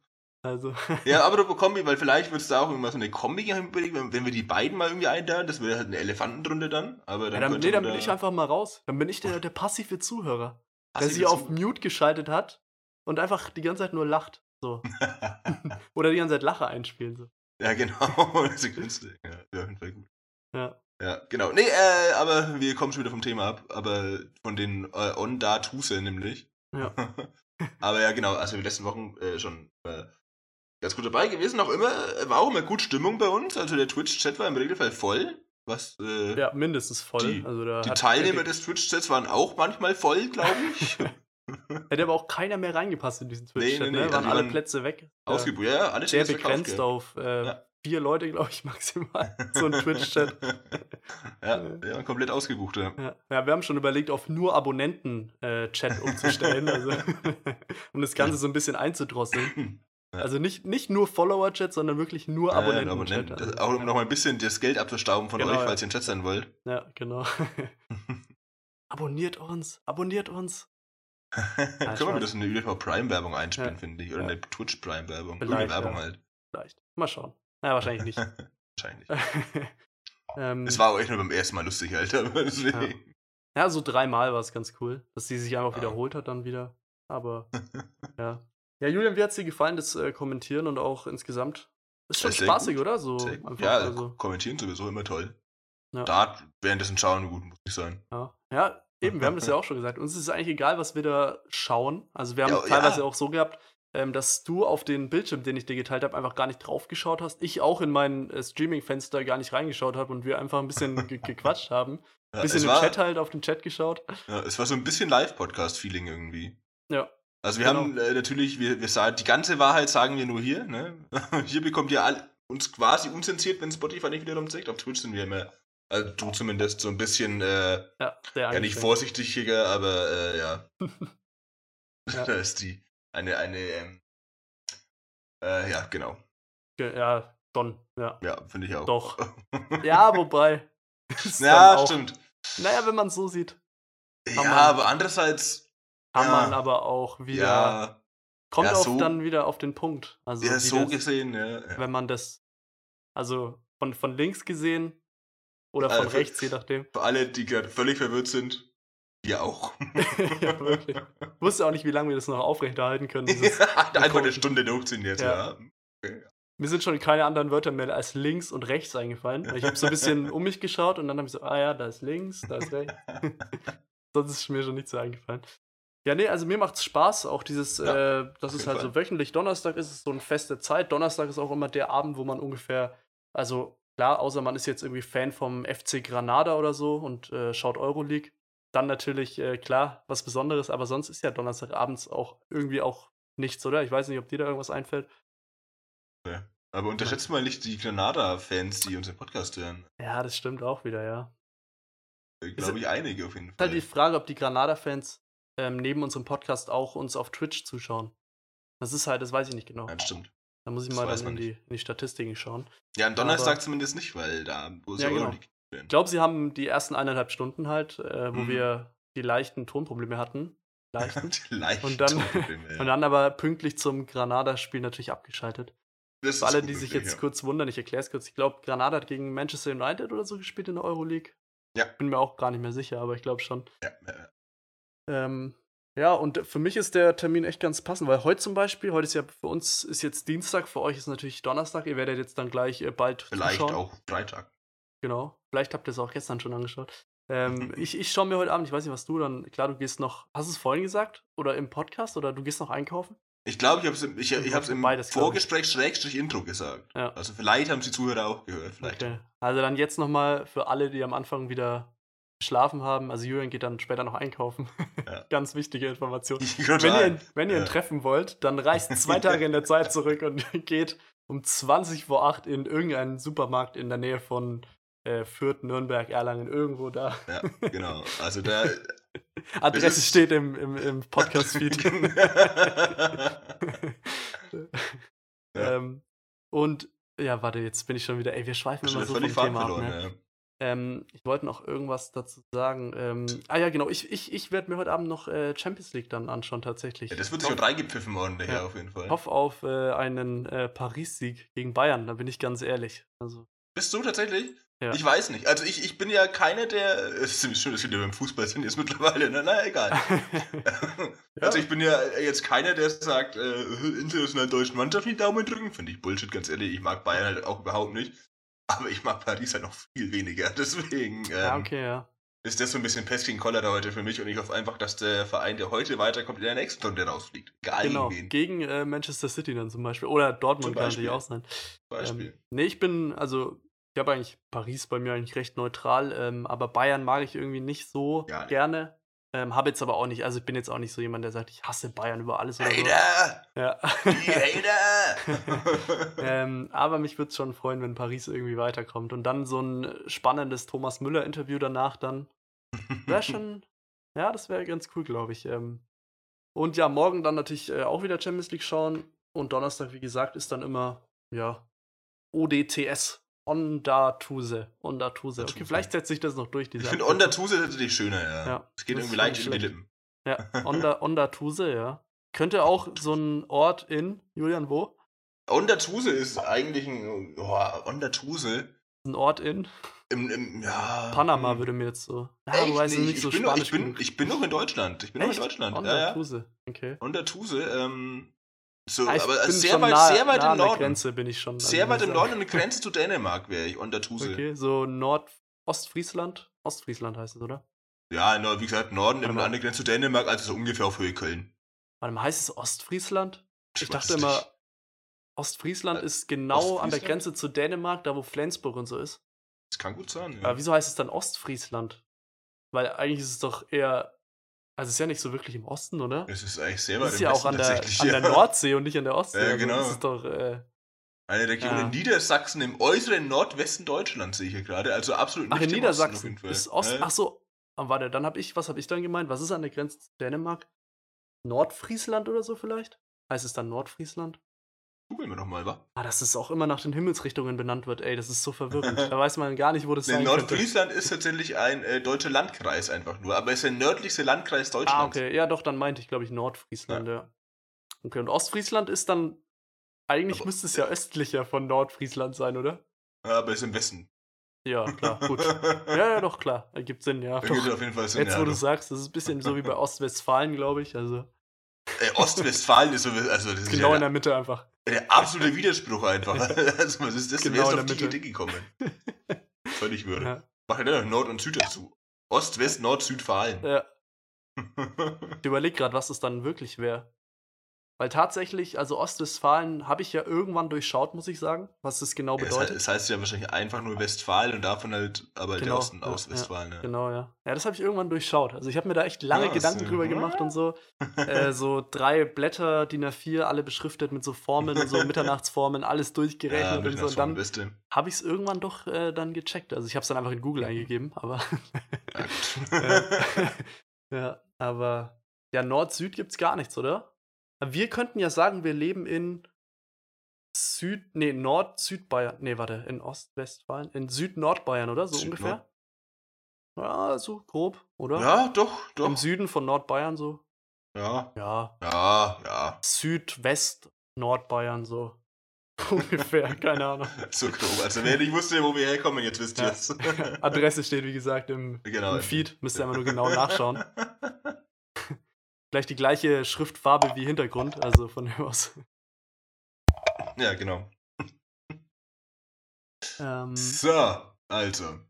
Also. ja, aber du Kombi, weil vielleicht wird es da auch irgendwas so eine Kombi geben, wenn wir die beiden mal irgendwie einladen, das wäre halt eine Elefantendrunde dann. Aber dann, ja, dann, nee, dann bin da ich einfach mal raus. Dann bin ich der, der passive Zuhörer, passive der sie auf Mute geschaltet hat und einfach die ganze Zeit nur lacht. So. Oder die ganze Zeit Lache einspielen. So. Ja, genau. das ist günstig. Ja, auf jeden Fall gut. Ja. Ja, genau. Nee, äh, aber wir kommen schon wieder vom Thema ab. Aber von den äh, On-Da-Tuse nämlich. Ja. aber ja, genau. Also, die letzten Wochen äh, schon äh, ganz gut dabei gewesen. Auch immer, war auch immer gut Stimmung bei uns. Also, der Twitch-Chat war im Regelfall voll. Was, äh, ja, mindestens voll. Die, also die Teilnehmer des Twitch-Chats waren auch manchmal voll, glaube ich. Hätte aber auch keiner mehr reingepasst in diesen Twitch-Chat, nee, nee, nee. ne? Waren also alle Plätze weg. Ausgebucht, ja, alles Sehr begrenzt auf äh, ja. vier Leute, glaube ich, maximal. so ein Twitch-Chat. ja, ja, komplett ausgebucht, ja. ja. ja. wir haben schon überlegt, auf nur Abonnenten-Chat äh, umzustellen. also, um das Ganze so ein bisschen einzudrosseln. Also nicht, nicht nur Follower-Chat, sondern wirklich nur Abonnenten-Chat. Abonnenten. Also. Auch um noch mal ein bisschen das Geld abzustauben von genau, euch, falls ihr im Chat sein wollt. Ja, genau. abonniert uns, abonniert uns. Können wir das in eine UDV Prime-Werbung einspielen, ja. finde ich. Oder ja. eine Twitch Prime-Werbung. Gute Werbung ja. halt. Vielleicht. Mal schauen. Naja, wahrscheinlich nicht. wahrscheinlich. ähm, es war auch echt nur beim ersten Mal lustig, Alter. Ja. so dreimal war es ganz cool, dass sie sich einfach wiederholt hat dann wieder. Aber ja. Ja, Julian, wie hat es dir gefallen, das äh, Kommentieren und auch insgesamt? Ist schon spaßig, gut. oder? So einfach, ja, also. kommentieren sowieso immer toll. Ja. Da währenddessen schauen gut, muss ich sagen. Ja. ja, Eben, wir haben das ja auch schon gesagt. Uns ist es eigentlich egal, was wir da schauen. Also wir haben ja, teilweise ja. auch so gehabt, ähm, dass du auf den Bildschirm, den ich dir geteilt habe, einfach gar nicht drauf geschaut hast. Ich auch in mein äh, Streaming-Fenster gar nicht reingeschaut habe und wir einfach ein bisschen ge gequatscht haben. Ein bisschen im war- Chat halt, auf den Chat geschaut. Ja, es war so ein bisschen Live-Podcast-Feeling irgendwie. Ja. Also wir Genau. haben äh, natürlich, wir, wir sagen, die ganze Wahrheit sagen wir nur hier, ne? hier bekommt ihr all, uns quasi unzensiert, wenn Spotify nicht wiederum zeigt. Auf Twitch sind wir immer, also du zumindest so ein bisschen, äh, Ja, ja nicht vorsichtiger, aber äh, ja. Ja. da ist die, eine, eine, ähm, äh, ja, genau. Ge- Ja, schon. Ja, Ja, finde ich auch. doch. Ja, wobei. ja, auch- stimmt. Naja, wenn man es so sieht, Ja, aber andererseits, kann Ja. man aber auch wieder. ja, kommt ja, auch so- dann wieder auf den Punkt. Also, ja, so das, gesehen, ja. wenn man das. Also von, von links gesehen oder von für- rechts, je nachdem. Für alle, die gerade völlig verwirrt sind, wir auch. ja, wirklich. Ich wusste auch nicht, wie lange wir das noch aufrechterhalten können. Einfach eine. Stunde durchziehen jetzt, Ja. ja. mir sind schon keine anderen Wörter mehr als links und rechts eingefallen. Weil Ich habe so ein bisschen um mich geschaut und dann habe ich so, ah ja, da ist links, da ist rechts. Sonst ist mir schon nichts so eingefallen. Ja, nee, also mir macht's Spaß, auch dieses, Ja, äh, dass es halt Fall. so wöchentlich Donnerstag ist, ist so eine feste Zeit. Donnerstag ist auch immer der Abend, wo man ungefähr, also klar, außer man ist jetzt irgendwie Fan vom FC Granada oder so und äh, schaut Euroleague, dann natürlich, äh, klar, was Besonderes, aber sonst ist ja Donnerstagabends auch irgendwie auch nichts, oder? Ich weiß nicht, ob dir da irgendwas einfällt. Aber unterschätzt mal nicht die Granada-Fans, die unseren Podcast hören. Ja, das stimmt auch wieder, ja. Glaube ich einige auf jeden Ist halt Fall. die Frage, ob die Granada-Fans ähm, neben unserem Podcast auch uns auf Twitch zuschauen. Das ist halt, das weiß ich nicht genau. Ja, stimmt. Da muss ich das mal dann in die, in die Statistiken schauen. Ja, am Donnerstag Aber- zumindest nicht, weil da wo Ja, genau. Euroleague Ich glaube, sie haben die ersten eineinhalb Stunden halt, äh, wo Mhm. wir die leichten Tonprobleme hatten. Leichten. Leicht Und dann- ja. Und dann aber pünktlich zum Granada-Spiel natürlich abgeschaltet. Das Für alle, die sich jetzt ja. kurz wundern, ich erkläre es kurz. Ich glaube, Granada hat gegen Manchester United oder so gespielt in der Euroleague. Ja. Bin mir auch gar nicht mehr sicher, aber ich glaube schon. Ja, ja. Ähm, ja, und für mich ist der Termin echt ganz passend, weil heute zum Beispiel, heute ist ja für uns ist jetzt Dienstag, für euch ist natürlich Donnerstag. Ihr werdet jetzt dann gleich äh, bald Vielleicht zuschauen. auch Freitag. Genau. Vielleicht habt ihr es auch gestern schon angeschaut. Ähm, ich ich schaue mir heute Abend, ich weiß nicht, was du dann, klar, du gehst noch, hast du es vorhin gesagt? Oder im Podcast? Oder du gehst noch einkaufen? Ich glaube, ich habe es im, ich, ich hab's im Beides. Vorgespräch Schrägstrich Intro gesagt. Ja. Also vielleicht haben es die Zuhörer auch gehört. Vielleicht. Okay. Also dann jetzt nochmal für alle, die am Anfang wieder geschlafen haben. Also Julian geht dann später noch einkaufen. Ja. Ganz wichtige Information. Total. Wenn ihr, ihn- wenn ihr ihn Ja. treffen wollt, dann reist zwei Tage in der Zeit zurück und geht um 20 vor 8 in irgendeinen Supermarkt in der Nähe von äh, Fürth, Nürnberg, Erlangen, irgendwo da. Ja, genau. Also da. Adresse steht im, im, im Podcast-Feed. Ja. ähm, und ja, warte, jetzt bin ich schon wieder, ey, wir schweifen Schon immer so vom Thema verloren, ab. Ne? Ähm, ich wollte noch irgendwas dazu sagen. Ähm, ah ja, genau, ich, ich, ich werde mir heute Abend noch äh, Champions League dann anschauen, tatsächlich. ja. Das wird ich auch reingepfiffen ordentlich, Ja. auf jeden Fall. hoffe auf äh, einen äh, Paris-Sieg gegen Bayern, da bin ich ganz ehrlich. Also, Bist du tatsächlich? Ja. Ich weiß nicht. Also ich, ich bin ja keiner, der. Es ist ziemlich schön, dass wir beim Fußball sind jetzt mittlerweile. Na, na egal. Also ich bin ja jetzt keiner, der sagt, äh, international deutschen Mannschaft die Daumen drücken. Finde ich Bullshit, ganz ehrlich. Ich mag Bayern halt auch überhaupt nicht. Aber ich mag Paris halt noch viel weniger. Deswegen ähm, ja, okay, ja. ist das so ein bisschen Pest gegen Cholera heute für mich. Und ich hoffe einfach, dass der Verein, der heute weiterkommt, in der nächsten Runde rausfliegt. Egal Genau, gegen wen. gegen äh, Manchester City dann zum Beispiel. Oder Dortmund kann natürlich auch sein. Beispiel. Ähm, nee, ich bin, also, ich habe eigentlich Paris bei mir eigentlich recht neutral, ähm, aber Bayern mag ich irgendwie nicht so Ja. gerne. Ähm, habe jetzt aber auch nicht, also ich bin jetzt auch nicht so jemand, der sagt, ich hasse Bayern über alles oder so. Hater! Ja. Die Hater! ähm, aber mich würde es schon freuen, wenn Paris irgendwie weiterkommt. Und dann so ein spannendes Thomas Müller-Interview danach dann. Wäre schon, ja, das wäre ganz cool, glaube ich. Ähm, und ja, morgen dann natürlich äh, auch wieder Champions League schauen. Und Donnerstag, wie gesagt, ist dann immer, ja, ODTS. Ondatuse. Ondatuse. Okay, Ondatuse. vielleicht setzt sich das noch durch. Ich finde. Ondatuse tatsächlich schöner, ja. Ja, Es geht das irgendwie leicht in die. Lippen. Ja, Onda, Ondatuse, ja. Könnte auch so ein Ort in, Julian, wo? Ondatuse ist eigentlich ein. Oh, Ondatuse. Ein Ort in Im, im, ja, Panama hm. würde mir jetzt so. Ja, Echt du weißt nicht? nicht so ich, bin noch, ich, bin, ich bin noch in Deutschland. Ich bin noch in Echt? Deutschland. Ja, ja. Ondatuse, okay. Ondatuse, ähm. So, Ah, ich aber sehr weit, nah, sehr weit nah im an der Norden. Grenze bin ich schon. Sehr weit im ich Norden an der Grenze zu Dänemark wäre ich, Ondatuse. Okay, so Nordostfriesland? Ostfriesland heißt es, oder? Ja, wie gesagt, Norden im, an der Grenze zu Dänemark, also so ungefähr auf Höhe Köln. Warte mal, heißt es Ostfriesland? ich dachte immer, Ostfriesland Äh, ist genau an der Ostfriesland? Grenze zu Dänemark, da wo Flensburg und so ist. Das kann gut sein, ja. Aber wieso heißt es dann Ostfriesland? Weil eigentlich ist es doch eher. Also es ist ja nicht so wirklich im Osten, oder? Es ist eigentlich sehr weit Das ist ja auch Westen an der, an der. Nordsee und nicht an der Ostsee. Ja, Also genau. Das ist doch. Äh, Eine Region Ja. in Niedersachsen im äußeren Nordwesten Deutschlands sehe ich hier gerade. Also absolut ach, nicht in im Osten auf Niedersachsen. Fall. Ist Ost. Ja. Ach so. Ah, warte, dann habe ich. Was habe ich dann gemeint? Was ist an der Grenze zu Dänemark? Nordfriesland oder so vielleicht? Heißt es dann Nordfriesland? Googeln wir doch mal, wa? Ah, dass es auch immer nach den Himmelsrichtungen benannt wird, ey, das ist so verwirrend. da weiß man gar nicht, wo das Nee, sein könnte. Nordfriesland ist tatsächlich ein äh, deutscher Landkreis einfach nur, aber es ist der nördlichste Landkreis Deutschlands. Ah, okay. Ja, doch, dann meinte ich, glaube ich, Nordfriesland, ja. Okay, und Ostfriesland ist dann. Eigentlich Aber- müsste es ja östlicher von Nordfriesland sein, oder? Ja, aber es ist im Westen. Ja, klar, gut. ja, ja, doch, klar. Ergibt Sinn, ja. Da gibt es Doch. auf jeden Fall Sinn. Jetzt, ja, wo du doch. sagst, das ist ein bisschen so wie bei Ostwestfalen, glaube ich. Also äh, Ostwestfalen ist so, also das ist genau ja in der Mitte einfach. der absolute Widerspruch einfach. also, was ist das? Genau Wer ist auf die Mitte. Idee gekommen? Völlig würde. Ja. Mach ja dann noch Nord und Süd dazu. Ost, West, Nord, Süd, Fahlen. Ja, ich überlege gerade, was es dann wirklich wäre. Weil tatsächlich, also Ostwestfalen habe ich ja irgendwann durchschaut, muss ich sagen, was das genau Ja, bedeutet. he- es heißt ja wahrscheinlich einfach nur Westfalen und davon halt aber der Genau, Osten ja, aus ja, Westfalen. Ja. Genau, ja. Ja, das habe ich irgendwann durchschaut. Also ich habe mir da echt lange Ah, Gedanken drüber gemacht und so. Äh, so drei Blätter, DIN A4, alle beschriftet mit so Formeln und so, Mitternachtsformeln, alles Ja, durchgerechnet und so. Und dann habe ich es irgendwann doch äh, dann gecheckt. Also ich habe es dann einfach in Google eingegeben, aber Ja, äh, ja, aber ja, Nord-Süd gibt es gar nichts, oder? Wir könnten ja sagen, wir leben in Süd, nee, Nord-Südbayern. Nee, warte, in Ostwestfalen, in Süd-Nordbayern, oder? So Süd-Nord- ungefähr? Ja, so grob, oder? ja, doch, doch. Im Süden von Nordbayern so. Ja, Ja, ja, ja. Südwest Nordbayern so. Ungefähr, keine Ahnung. So grob. Also wer nicht wusste, wo wir herkommen, jetzt wisst ihr Ja. es. Adresse steht, wie gesagt, im, genau. im Feed. Müsst ihr einfach nur genau nachschauen. Gleich die gleiche Schriftfarbe wie Hintergrund, also von dem aus. Ja, genau. Ähm, So, also.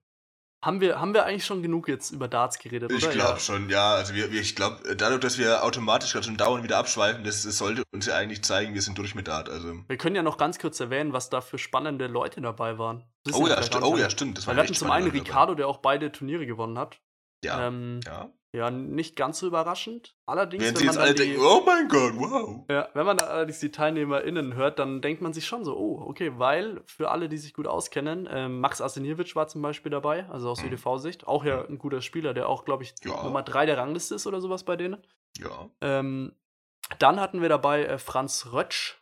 haben, wir, haben wir eigentlich schon genug jetzt über Darts geredet, Ich glaube Ja. schon, ja. Also wir, wir ich glaube, dadurch, dass wir automatisch gerade schon dauernd wieder abschweifen, das, das sollte uns ja eigentlich zeigen, wir sind durch mit Dart. Also. Wir können ja noch ganz kurz erwähnen, was da für spannende Leute dabei waren. Oh ja, oh ja, stimmt. Das war wir hatten zum einen spannend dabei. Ricardo, der auch beide Turniere gewonnen hat. Ja. Ähm, ja. Ja, nicht ganz so überraschend. Allerdings, Während wenn sie man jetzt alle die, denken, oh mein Gott, wow. Ja, wenn man allerdings die TeilnehmerInnen hört, dann denkt man sich schon so, oh, okay, weil für alle, die sich gut auskennen, ähm, Max Asenjevic war zum Beispiel dabei, also aus Mhm. UDV-Sicht, auch ja ein guter Spieler, der auch, glaube ich, Ja. Nummer 3 der Rangliste ist oder sowas bei denen. Ja. Ähm, dann hatten wir dabei äh, Franz Rötsch,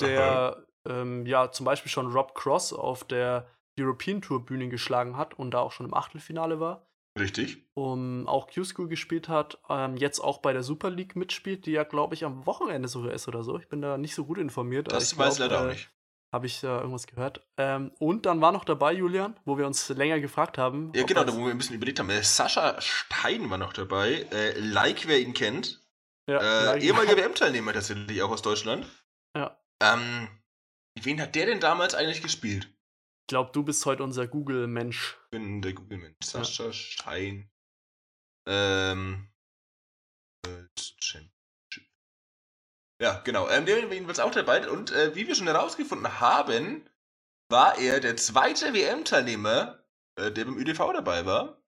der ähm, ja zum Beispiel schon Rob Cross auf der European Tour Bühne geschlagen hat und da auch schon im Achtelfinale war Richtig. um, auch Q-School gespielt hat, ähm, jetzt auch bei der Super League mitspielt, die ja, glaube ich, am Wochenende sogar ist oder so. Ich bin da nicht so gut informiert. Das ich weiß ich glaub, leider auch äh, nicht. Habe ich da irgendwas gehört. Ähm, und dann war noch dabei, Julian, wo wir uns länger gefragt haben. Ja, genau, da wo wir ein bisschen überlegt haben. Äh, Sascha Stein war noch dabei. Äh, like, wer ihn kennt. ja, Äh, like- ehemaliger WM-Teilnehmer tatsächlich auch aus Deutschland. Ja. Ähm, wen hat der denn damals eigentlich gespielt? Ich glaube, du bist heute unser Google-Mensch. Ich bin der Google-Mensch. Sascha Stein. Ähm. World Championship. Ja, genau. Ähm, der war jedenfalls auch dabei. Und äh, wie wir schon herausgefunden haben, war er der zweite WM-Teilnehmer, äh, der beim ÜDV dabei war.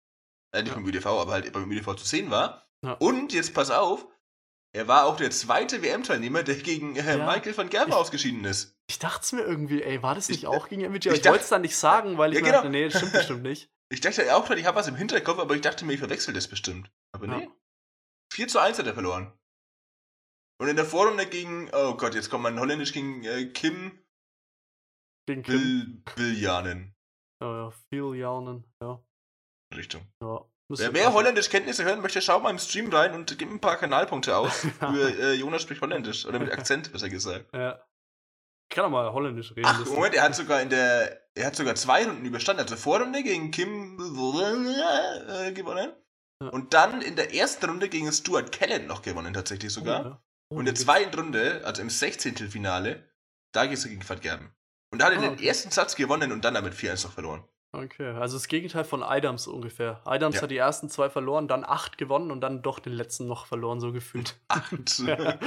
Äh, nicht Ja. beim ÜDV, aber halt beim ÜDV zu sehen war. Ja. Und jetzt pass auf, er war auch der zweite WM-Teilnehmer, der gegen äh, Ja. Michael van Gerven Ich- ausgeschieden ist. Ich dachte es mir irgendwie, ey, war das Ich- nicht auch gegen? Aber ich ich, wollte es dann nicht sagen, weil ich Ja, genau. dachte, nee, das stimmt bestimmt nicht. Ich dachte auch ich habe was im Hinterkopf, aber ich dachte mir, ich verwechsel das bestimmt. Aber Ja. nee. 4 zu 1 hat er verloren. Und in der Vorrunde gegen, oh Gott, jetzt kommt mein Holländisch gegen äh, Kim Gegen Kim. Bil Biljanen. Ja, ja, viel Jaunen, ja. Richtung. ja. Wer mehr. Holländisch-Kenntnisse hören möchte, schau mal im Stream rein und gib ein paar Kanalpunkte aus für äh, Jonas spricht Holländisch. Oder mit Akzent, besser gesagt. Ja. Ich kann doch mal Holländisch reden. Ach, Moment, er hat sogar in der, er hat sogar zwei Runden überstanden. Also Vorrunde gegen Kim äh, gewonnen. Ja. Und dann in der ersten Runde gegen Stuart Kellen noch gewonnen, tatsächlich sogar. Oh, ja. Oh, Und in der zweiten Runde, also im 16. Finale, da geht es gegen Van Gerben. Und da hat er Ah, den okay. ersten Satz gewonnen und dann damit 4-1 noch verloren. Okay, also das Gegenteil von Idams ungefähr. Idams Ja. hat die ersten zwei verloren, dann acht gewonnen und dann doch den letzten noch verloren, so gefühlt. Acht.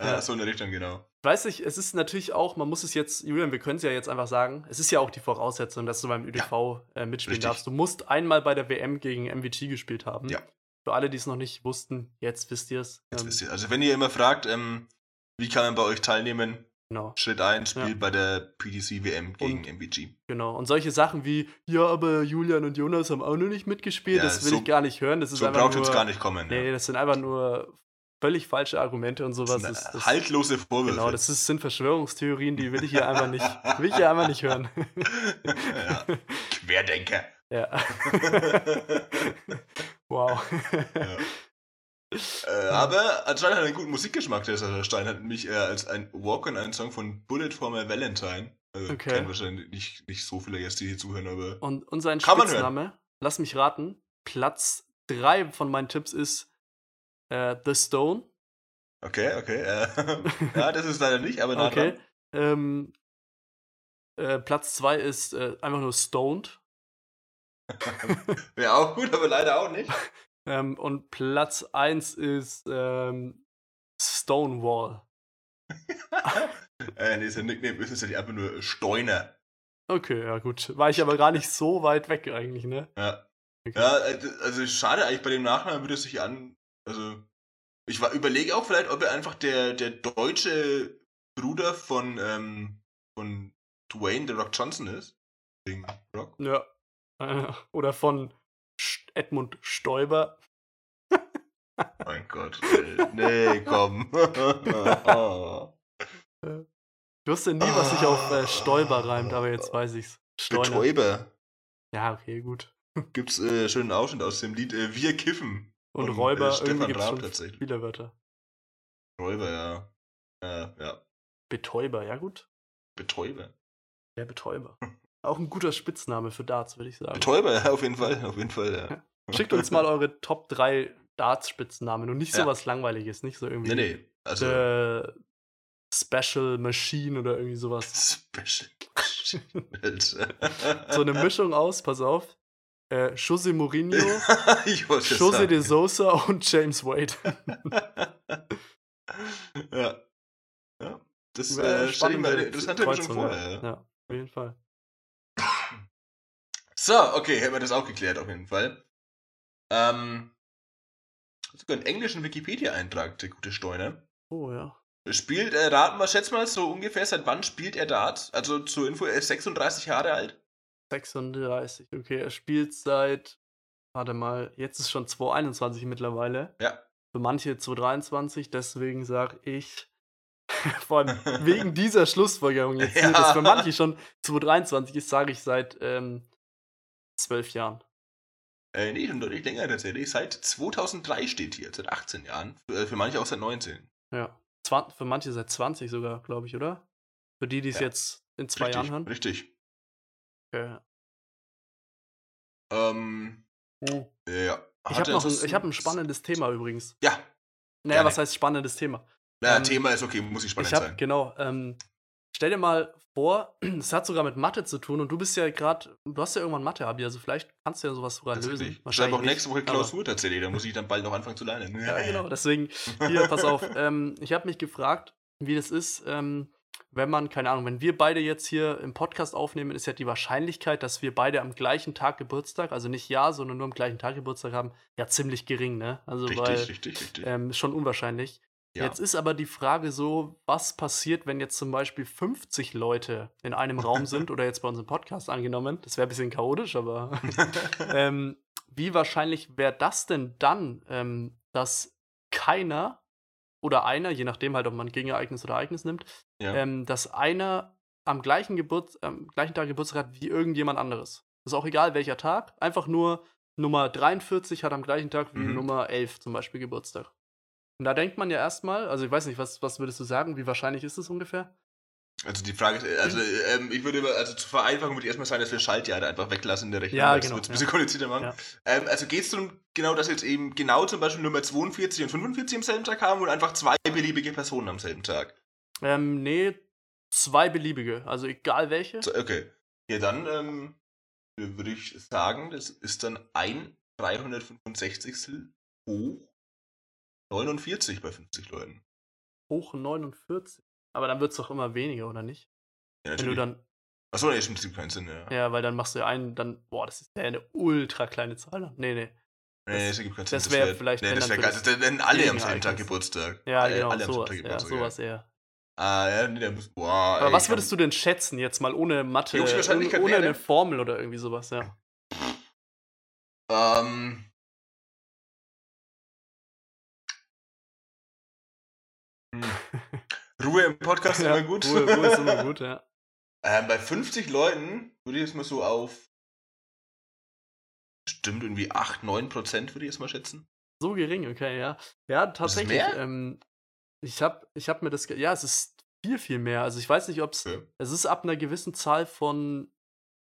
Ja. ja, so in der Richtung, genau. Weiß ich, es ist natürlich auch, man muss es jetzt, Julian, wir können es ja jetzt einfach sagen, es ist ja auch die Voraussetzung, dass du beim ÖDV äh, mitspielen richtig. darfst. Du musst einmal bei der WM gegen MVG gespielt haben. Ja. Für alle, die es noch nicht wussten, jetzt wisst ihr es. Jetzt Ähm, wisst ihr. Also wenn ihr immer fragt, ähm, wie kann man bei euch teilnehmen, Genau, Schritt 1, Ja. spielt bei der PDC WM gegen Und- MVG. genau. Und solche Sachen wie, ja, aber Julian und Jonas haben auch noch nicht mitgespielt, Ja, das will so- ich gar nicht hören. Das ist So braucht jetzt gar nicht kommen. Nee, das sind einfach nur völlig falsche Argumente und sowas. das Das, sind das, haltlose Vorwürfe. Genau, das ist, sind Verschwörungstheorien, die will ich hier einfach nicht, will ich hier einfach nicht hören. ja. Querdenker. ja. wow. Ja. Äh, aber anscheinend hat er einen guten Musikgeschmack, der Sascha Stein hat nämlich äh, als ein Walk-on einen Song von Bullet for my Valentine. Also Okay. kennen wahrscheinlich nicht, nicht so viele Gäste, die hier zuhören, aber Und, und sein Kann. Spitzname, lass mich raten, Platz 3 von meinen Tipps ist äh, The Stone. okay, okay. Äh, ja, das ist leider nicht, aber nah Okay. Ähm, äh, Platz 2 ist äh, einfach nur Stoned. Wäre auch gut, aber leider auch nicht. Ähm, und Platz 1 ist ähm, Stonewall. äh, nee, sein Nickname ist tatsächlich einfach nur Steuner. Okay, ja gut. War ich aber gar nicht so weit weg eigentlich, ne? Ja. Okay. Ja, äh, also schade eigentlich bei dem Nachnamen würde es sich an. Also, ich war, überlege auch vielleicht, ob er einfach der, der deutsche Bruder von, ähm, von Dwayne The Rock Johnson ist. Wegen Rock. Ja. Oder von Edmund Stoiber. Mein Gott. Nee, komm. Ich wusste nie, was sich auf äh, Stoiber reimt, aber jetzt weiß ich's. Betäuber. Ja, okay, gut. Gibt's äh, schönen Ausschnitt aus dem Lied äh, Wir kiffen. Und Von, Räuber, äh, Stefan Raab tatsächlich. viele Wörter. Räuber, ja. Ja, ja. Betäuber, ja gut. Betäuber. Der Betäuber. Auch ein guter Spitzname für Darts, würde ich sagen. Betäuber, ja, auf jeden Fall. Auf jeden Fall, ja. Schickt uns mal eure Top 3 Darts-Spitznamen und nicht Ja. sowas Langweiliges, nicht so irgendwie. Nee, nee. Also. The Special Machine oder irgendwie sowas. Special. Alter. So eine Mischung aus, pass auf. Äh, Jose Mourinho, Jose de. Sosa und James Wade. ja. Ja. Das äh, stell ich mir Kreuzung, vor. Ja. ja, auf jeden Fall. So, okay, hätten wir das auch geklärt, auf jeden Fall. Ähm. Sogar einen englischen Wikipedia-Eintrag, der gute Steuner. Oh ja. Spielt, äh, raten wir, schätz mal so ungefähr, seit wann spielt er Dart? Also zur Info, er ist 36 Jahre alt. 36, okay. Er spielt seit, warte mal, jetzt ist schon 2021 mittlerweile. Ja. Für manche 2023, deswegen sage ich, allem wegen dieser Schlussfolgerung jetzt Ja. dass für manche schon 2023 ist, sage ich seit ähm, zwölf Jahren. Äh, nee, schon deutlich länger tatsächlich. Seit 2003 steht hier, seit 18 Jahren. Für, äh, für manche auch seit 19. Ja. Zwan für manche seit 20 sogar, glaube ich, oder? Für die, die es Ja. jetzt in zwei richtig, Jahren hören. Richtig. Okay. Ähm, Hm. ja. Ich habe noch ein, ich hab ein spannendes Thema übrigens. Ja, Naja, Gerne. was heißt spannendes Thema? na, Ähm, Thema ist okay, muss nicht spannend ich habe, sein. genau, ähm, stell dir mal vor, es hat sogar mit Mathe zu tun und du bist ja gerade, du hast ja irgendwann Mathe, Abi, also vielleicht kannst du ja sowas sogar lösen. Ich Wahrscheinlich schreibe auch nächste Woche Klausur tatsächlich, da muss ich dann bald noch anfangen zu lernen. Ja, genau, deswegen, hier, pass auf, ähm, ich habe mich gefragt, wie das ist, ähm, wenn man, keine Ahnung, wenn wir beide jetzt hier im Podcast aufnehmen, ist ja die Wahrscheinlichkeit, dass wir beide am gleichen Tag Geburtstag, also nicht ja, sondern nur am gleichen Tag Geburtstag haben, ja ziemlich gering, ne? Also Richtig, weil richtig, richtig. ähm, ist schon unwahrscheinlich. Ja. Jetzt ist aber die Frage so, was passiert, wenn jetzt zum Beispiel 50 Leute in einem Raum sind oder jetzt bei unserem Podcast angenommen? Das wäre ein bisschen chaotisch, aber ähm, wie wahrscheinlich wäre das denn dann, ähm, dass keiner oder einer, je nachdem halt, ob man Gegenereignis oder Ereignis nimmt, ja. ähm, dass einer am gleichen, Geburt, am gleichen Tag Geburtstag hat wie irgendjemand anderes. ist auch egal, welcher Tag. Einfach nur Nummer 43 hat am gleichen Tag wie Mhm. Nummer 11 zum Beispiel Geburtstag. Und da denkt man ja erstmal, also ich weiß nicht, was, was würdest du sagen? Wie wahrscheinlich ist es ungefähr? Also die Frage ist, also ähm, ich würde, immer- also zur Vereinfachung würde ich erstmal sagen, dass wir Schaltjahre einfach weglassen in der Rechnung. Ja, das genau, wird's ein bisschen komplizierter machen. Ja. Ähm, also geht es darum, genau, dass jetzt eben genau zum Beispiel Nummer 42 und 45 am selben Tag haben oder einfach zwei beliebige Personen am selben Tag? Ähm, nee, zwei beliebige, also egal welche. Okay. Ja, dann ähm, würde ich sagen, das ist dann ein 365. hoch 49 bei 50 Leuten. Hoch 49. Aber dann wird es doch immer weniger, oder nicht? Ja, Wenn du dann. Achso, nee, stimmt, das gibt keinen Sinn, ja. Ja, weil dann machst du einen, dann, boah, das ist ja eine ultra kleine Zahl. Nee, nee. Nee, das ergibt keinen Sinn. Das wäre wär, vielleicht. Nee, das wäre geil. Das wären alle am selben Tag Geburtstag. Ja, alle, genau, alle sowas, ja, sowas eher. Ah, ja, nee, der muss. Boah, Aber ey, was würdest du denn schätzen, jetzt mal ohne Mathe, ohne, ohne eine Formel oder irgendwie sowas, ja? Ähm. Ruhe im Podcast ist ja, immer gut. Ruhe, Ruhe ist immer gut, ja. Ähm, bei 50 Leuten würde ich jetzt mal so auf stimmt irgendwie 8, 9 Prozent, würde ich jetzt mal schätzen. So gering, okay, ja. Ja, tatsächlich. Ähm, ich habe ich hab mir das. Ja, es ist viel, viel mehr. Also ich weiß nicht, ob es. Okay. Es ist ab einer gewissen Zahl von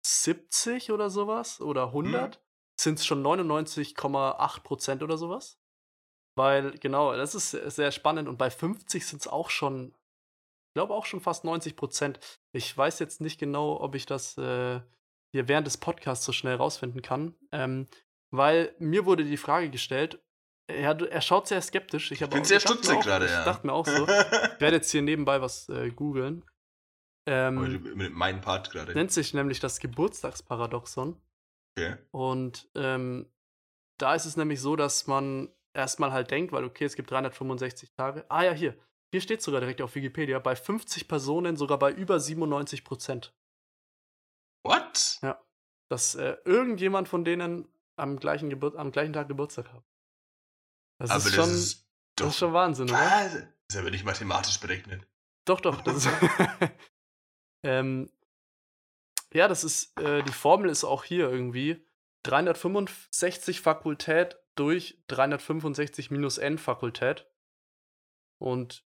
70 oder sowas oder 100 hm. sind es schon 99,8 Prozent oder sowas. Weil, genau, das ist sehr spannend. Und bei 50 sind es auch schon glaube auch schon fast 90 Prozent. Ich weiß jetzt nicht genau, ob ich das äh, hier während des Podcasts so schnell rausfinden kann, ähm, weil mir wurde die Frage gestellt, er, er schaut sehr skeptisch. Ich, ich bin auch, sehr stutzig gerade, ja. Ich dachte mir auch so. ich werde jetzt hier nebenbei was äh, googeln. Ähm, mit meinem Part gerade. Nennt sich nämlich das Geburtstagsparadoxon. Okay. Und ähm, da ist es nämlich so, dass man erstmal halt denkt, weil okay, es gibt 365 Tage. Ah ja, hier. Hier steht sogar direkt auf Wikipedia, bei 50 Personen sogar bei über 97 Prozent. What? Ja. Dass äh, irgendjemand von denen am gleichen, Gebur am gleichen Tag Geburtstag hat. Das aber ist schon, das ist, doch, das ist schon Wahnsinn, oder? Das ist aber nicht mathematisch berechnet. Doch, doch. Das ist ähm, ja, das ist, äh, die Formel ist auch hier irgendwie 365 Fakultät durch 365 minus n Fakultät. Und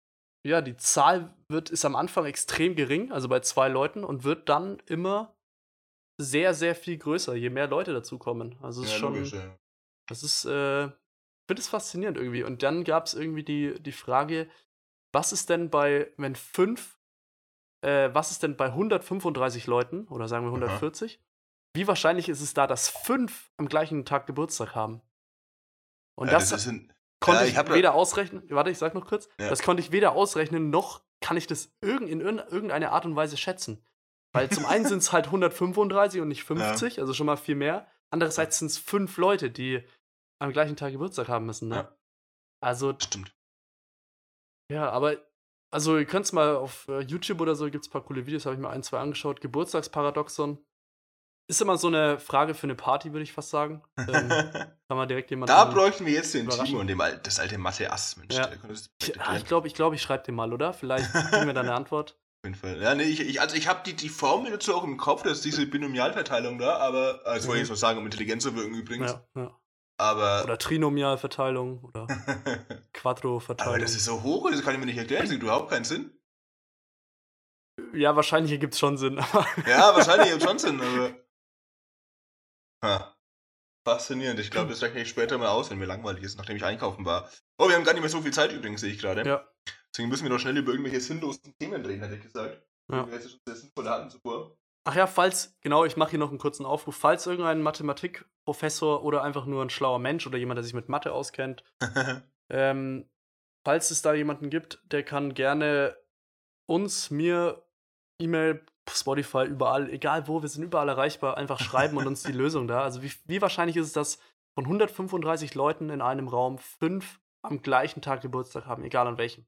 ja, die Zahl wird, ist am Anfang extrem gering, also bei zwei Leuten, und wird dann immer sehr, sehr viel größer, je mehr Leute dazukommen. Also es ja, ist schon. Logisch, ja. Das ist, äh, ich finde es faszinierend irgendwie. Und dann gab es irgendwie die, die Frage, was ist denn bei, wenn fünf, äh, was ist denn bei 135 Leuten, oder sagen wir 140, Aha. wie wahrscheinlich ist es da, dass fünf am gleichen Tag Geburtstag haben? Und ja, das, das sind, konnte ja, ich, ich weder ausrechnen, warte, ich sag noch kurz, ja. das konnte ich weder ausrechnen, noch kann ich das irg in irgendeiner Art und Weise schätzen. Weil zum einen sind es halt 135 und nicht 50, ja. also schon mal viel mehr. Andererseits sind es fünf Leute, die am gleichen Tag Geburtstag haben müssen, ne? Also. Stimmt. Ja, aber also ihr könnt es mal auf äh, YouTube oder so, gibt es ein paar coole Videos, habe ich mir ein, zwei angeschaut. Geburtstagsparadoxon. Ist immer so eine Frage für eine Party, würde ich fast sagen. Ähm, kann man direkt jemanden. Da bräuchten wir jetzt den Timo und dem, das alte Mathe-Ass, Mensch. Ja. Ich, ah, ich glaube, ich, glaub, ich schreibe den mal, oder? Vielleicht kriegen wir da eine Antwort. Auf jeden Fall. Ja, nee, ich, ich also ich habe die, die Formel dazu auch im Kopf, dass diese Binomialverteilung da, aber, also mhm. wollte ich so sagen, um Intelligenz zu wirken übrigens. Ja, ja. Aber. Oder Trinomialverteilung oder Quadro-Verteilung. Aber das ist so hoch, das kann ich mir nicht erklären, das gibt überhaupt keinen Sinn. Ja, wahrscheinlich ergibt es schon Sinn. ja, wahrscheinlich ergibt es schon Sinn, aber. Ha. Faszinierend. Ich glaube, das rechne ich später mal aus, wenn mir langweilig ist, nachdem ich einkaufen war. Oh, wir haben gar nicht mehr so viel Zeit übrigens, sehe ich gerade. Ja. Deswegen müssen wir noch schnell über irgendwelche sinnlosen Themen reden, hätte ich gesagt. Ja. Wir schon sehr sinnvolle hatten zuvor. Ach ja, falls, genau, ich mache hier noch einen kurzen Aufruf. Falls irgendein Mathematikprofessor oder einfach nur ein schlauer Mensch oder jemand, der sich mit Mathe auskennt, ähm, falls es da jemanden gibt, der kann gerne uns, mir, E-Mail, Spotify, überall, egal wo, wir sind überall erreichbar, einfach schreiben und uns die Lösung da. Also wie, wie wahrscheinlich ist es, dass von 135 Leuten in einem Raum fünf am gleichen Tag Geburtstag haben, egal an welchem?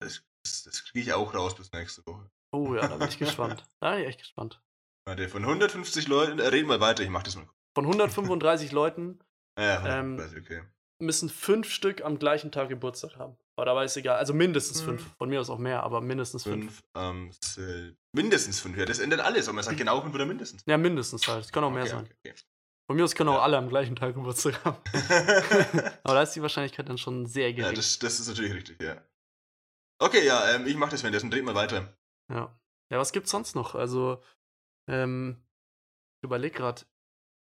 Das, das, das kriege ich auch raus bis nächste Woche. Oh ja, da bin ich gespannt. Da bin ich echt gespannt. Warte, von 150 Leuten, äh, reden wir weiter, ich mach das mal. Von 135 Leuten ja, ähm, okay. müssen fünf Stück am gleichen Tag Geburtstag haben. Aber dabei ist egal. Also mindestens hm. fünf. Von mir aus auch mehr, aber mindestens fünf. fünf ähm, mindestens fünf, ja, das ändert alles. Aber man sagt genau fünf oder mindestens. Ja, mindestens halt. Es kann auch mehr okay, sein. Okay, okay. Von mir aus können auch ja. alle am gleichen Tag Geburtstag haben. aber da ist die Wahrscheinlichkeit dann schon sehr gering. Ja, das, das ist natürlich richtig, ja. Okay, ja, ähm, ich mach das währenddessen. Dreht mal weiter. Ja. Ja, was gibt's sonst noch? Also, ähm, ich überleg grad.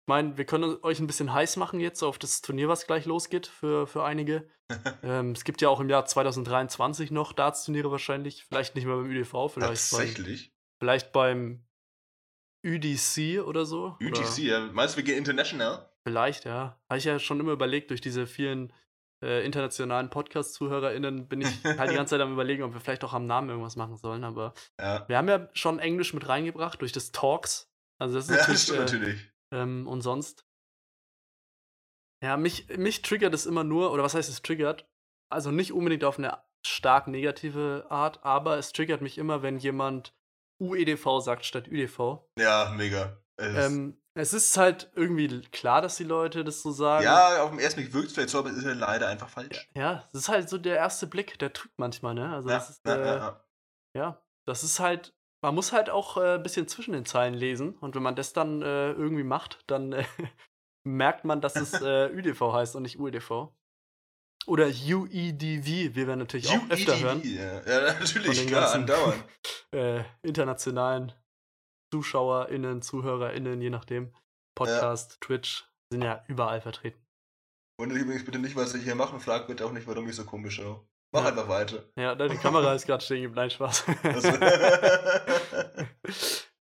Ich meine, wir können euch ein bisschen heiß machen jetzt auf das Turnier, was gleich losgeht für, für einige. ähm, es gibt ja auch im Jahr 2023 noch Darts-Turniere wahrscheinlich. Vielleicht nicht mehr beim ÜDV, vielleicht Tatsächlich? Beim, vielleicht beim UDC oder so. UGC, oder? ja. Meinst du, wir gehen international? Vielleicht, ja. Habe ich ja schon immer überlegt, durch diese vielen äh, internationalen Podcast-ZuhörerInnen bin ich halt die ganze Zeit am überlegen, ob wir vielleicht auch am Namen irgendwas machen sollen. Aber Ja. wir haben ja schon Englisch mit reingebracht durch das Talks. Also das ist Ja, das stimmt äh, natürlich. Ähm, und sonst. Ja, mich, mich triggert es immer nur, oder was heißt es triggert? Also nicht unbedingt auf eine stark negative Art, aber es triggert mich immer, wenn jemand UEDV sagt statt ÜDV. Ja, mega. Es- Ähm, es ist halt irgendwie klar, dass die Leute das so sagen. ja, auf den ersten Blick wirkt es vielleicht so, aber es ist ja leider einfach falsch. Ja, das ist halt so der erste Blick, der trügt manchmal, ne? Also Ja, das ist, ja, äh, ja, ja. ja, das ist halt, man muss halt auch äh, ein bisschen zwischen den Zeilen lesen und wenn man das dann äh, irgendwie macht, dann äh, merkt man, dass es äh, ÜDV heißt und nicht UEDV. Oder UEDV, wir natürlich auch öfter UEDV, hören. Ja, ja Von natürlich, den klar, ganzen- andauernd. Äh, internationalen ZuschauerInnen, ZuhörerInnen, je nachdem. Podcast, Twitch, sind ja überall vertreten. Und übrigens bitte nicht, was ich hier mache und frag bitte auch nicht, warum ich so komisch schaue. Mach Ja. einfach weiter. Ja, deine Kamera ist gerade stehen geblieben, nein, Spaß.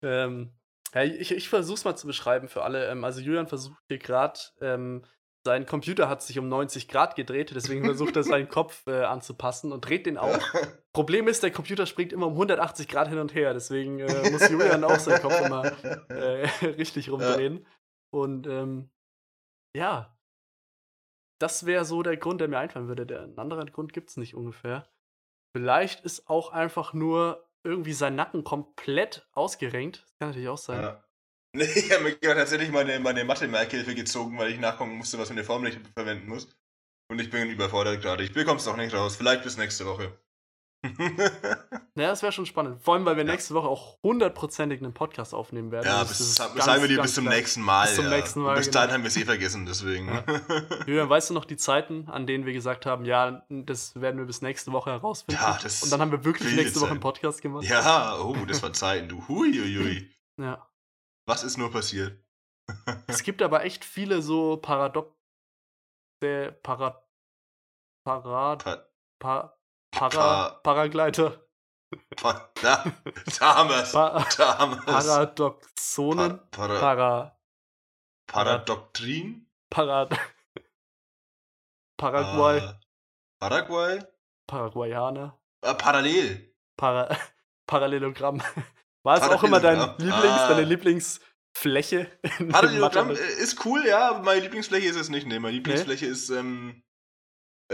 Ähm, ja, ich, ich versuche es mal zu beschreiben für alle. Ähm, also Julian versucht hier gerade, ähm, sein Computer hat sich um 90 Grad gedreht, deswegen versucht er seinen Kopf äh, anzupassen und dreht den auch. Problem ist, der Computer springt immer um 180 Grad hin und her, deswegen äh, muss Julian auch seinen Kopf immer äh, richtig rumdrehen. Und ähm, ja, das wäre so der Grund, der mir einfallen würde. Der, einen anderen Grund gibt es nicht ungefähr. Vielleicht ist auch einfach nur irgendwie sein Nacken komplett ausgerenkt. Das kann natürlich auch sein. ja. Nee, ich habe mir tatsächlich meine, meine Mathe-Merkhilfe gezogen, weil ich nachgucken musste, was für eine Formel verwenden muss. Und ich bin überfordert gerade. Ich bekomme es noch nicht raus. Vielleicht bis nächste Woche. Ja, das wäre schon spannend. Vor allem, weil wir Ja. nächste Woche auch hundertprozentig einen Podcast aufnehmen werden. ja, Also bis, das sagen wir dir bis zum nächsten Mal. Bis zum ja. nächsten Mal, bis genau. dahin haben wir es eh vergessen, deswegen. Julian, weißt du noch die Zeiten, an denen wir gesagt haben, ja, das werden wir bis nächste Woche herausfinden? Ja, das Und dann haben wir wirklich nächste Woche einen. Podcast gemacht. ja, oh, das war Zeiten, du. Huiuiui. ja. Was ist nur passiert? Es gibt aber echt viele so Paradox. Der Para. Parad. Pa Pa, para, Pa- Paragleiter. pa da, da haben wir's. Pa, Da haben wir's. Paradoxonen. Pa para Para. Paradoktrin? Para. Paraguay. Ah, Paraguay? Paraguayaner. Ah, parallel. Para, Parallelogramm. War es auch immer dein. Lieblings, Ah. deine Lieblingsfläche? Parallelogramm äh, ist cool, ja, aber meine Lieblingsfläche ist es nicht. Nee, meine Lieblingsfläche ist, ähm,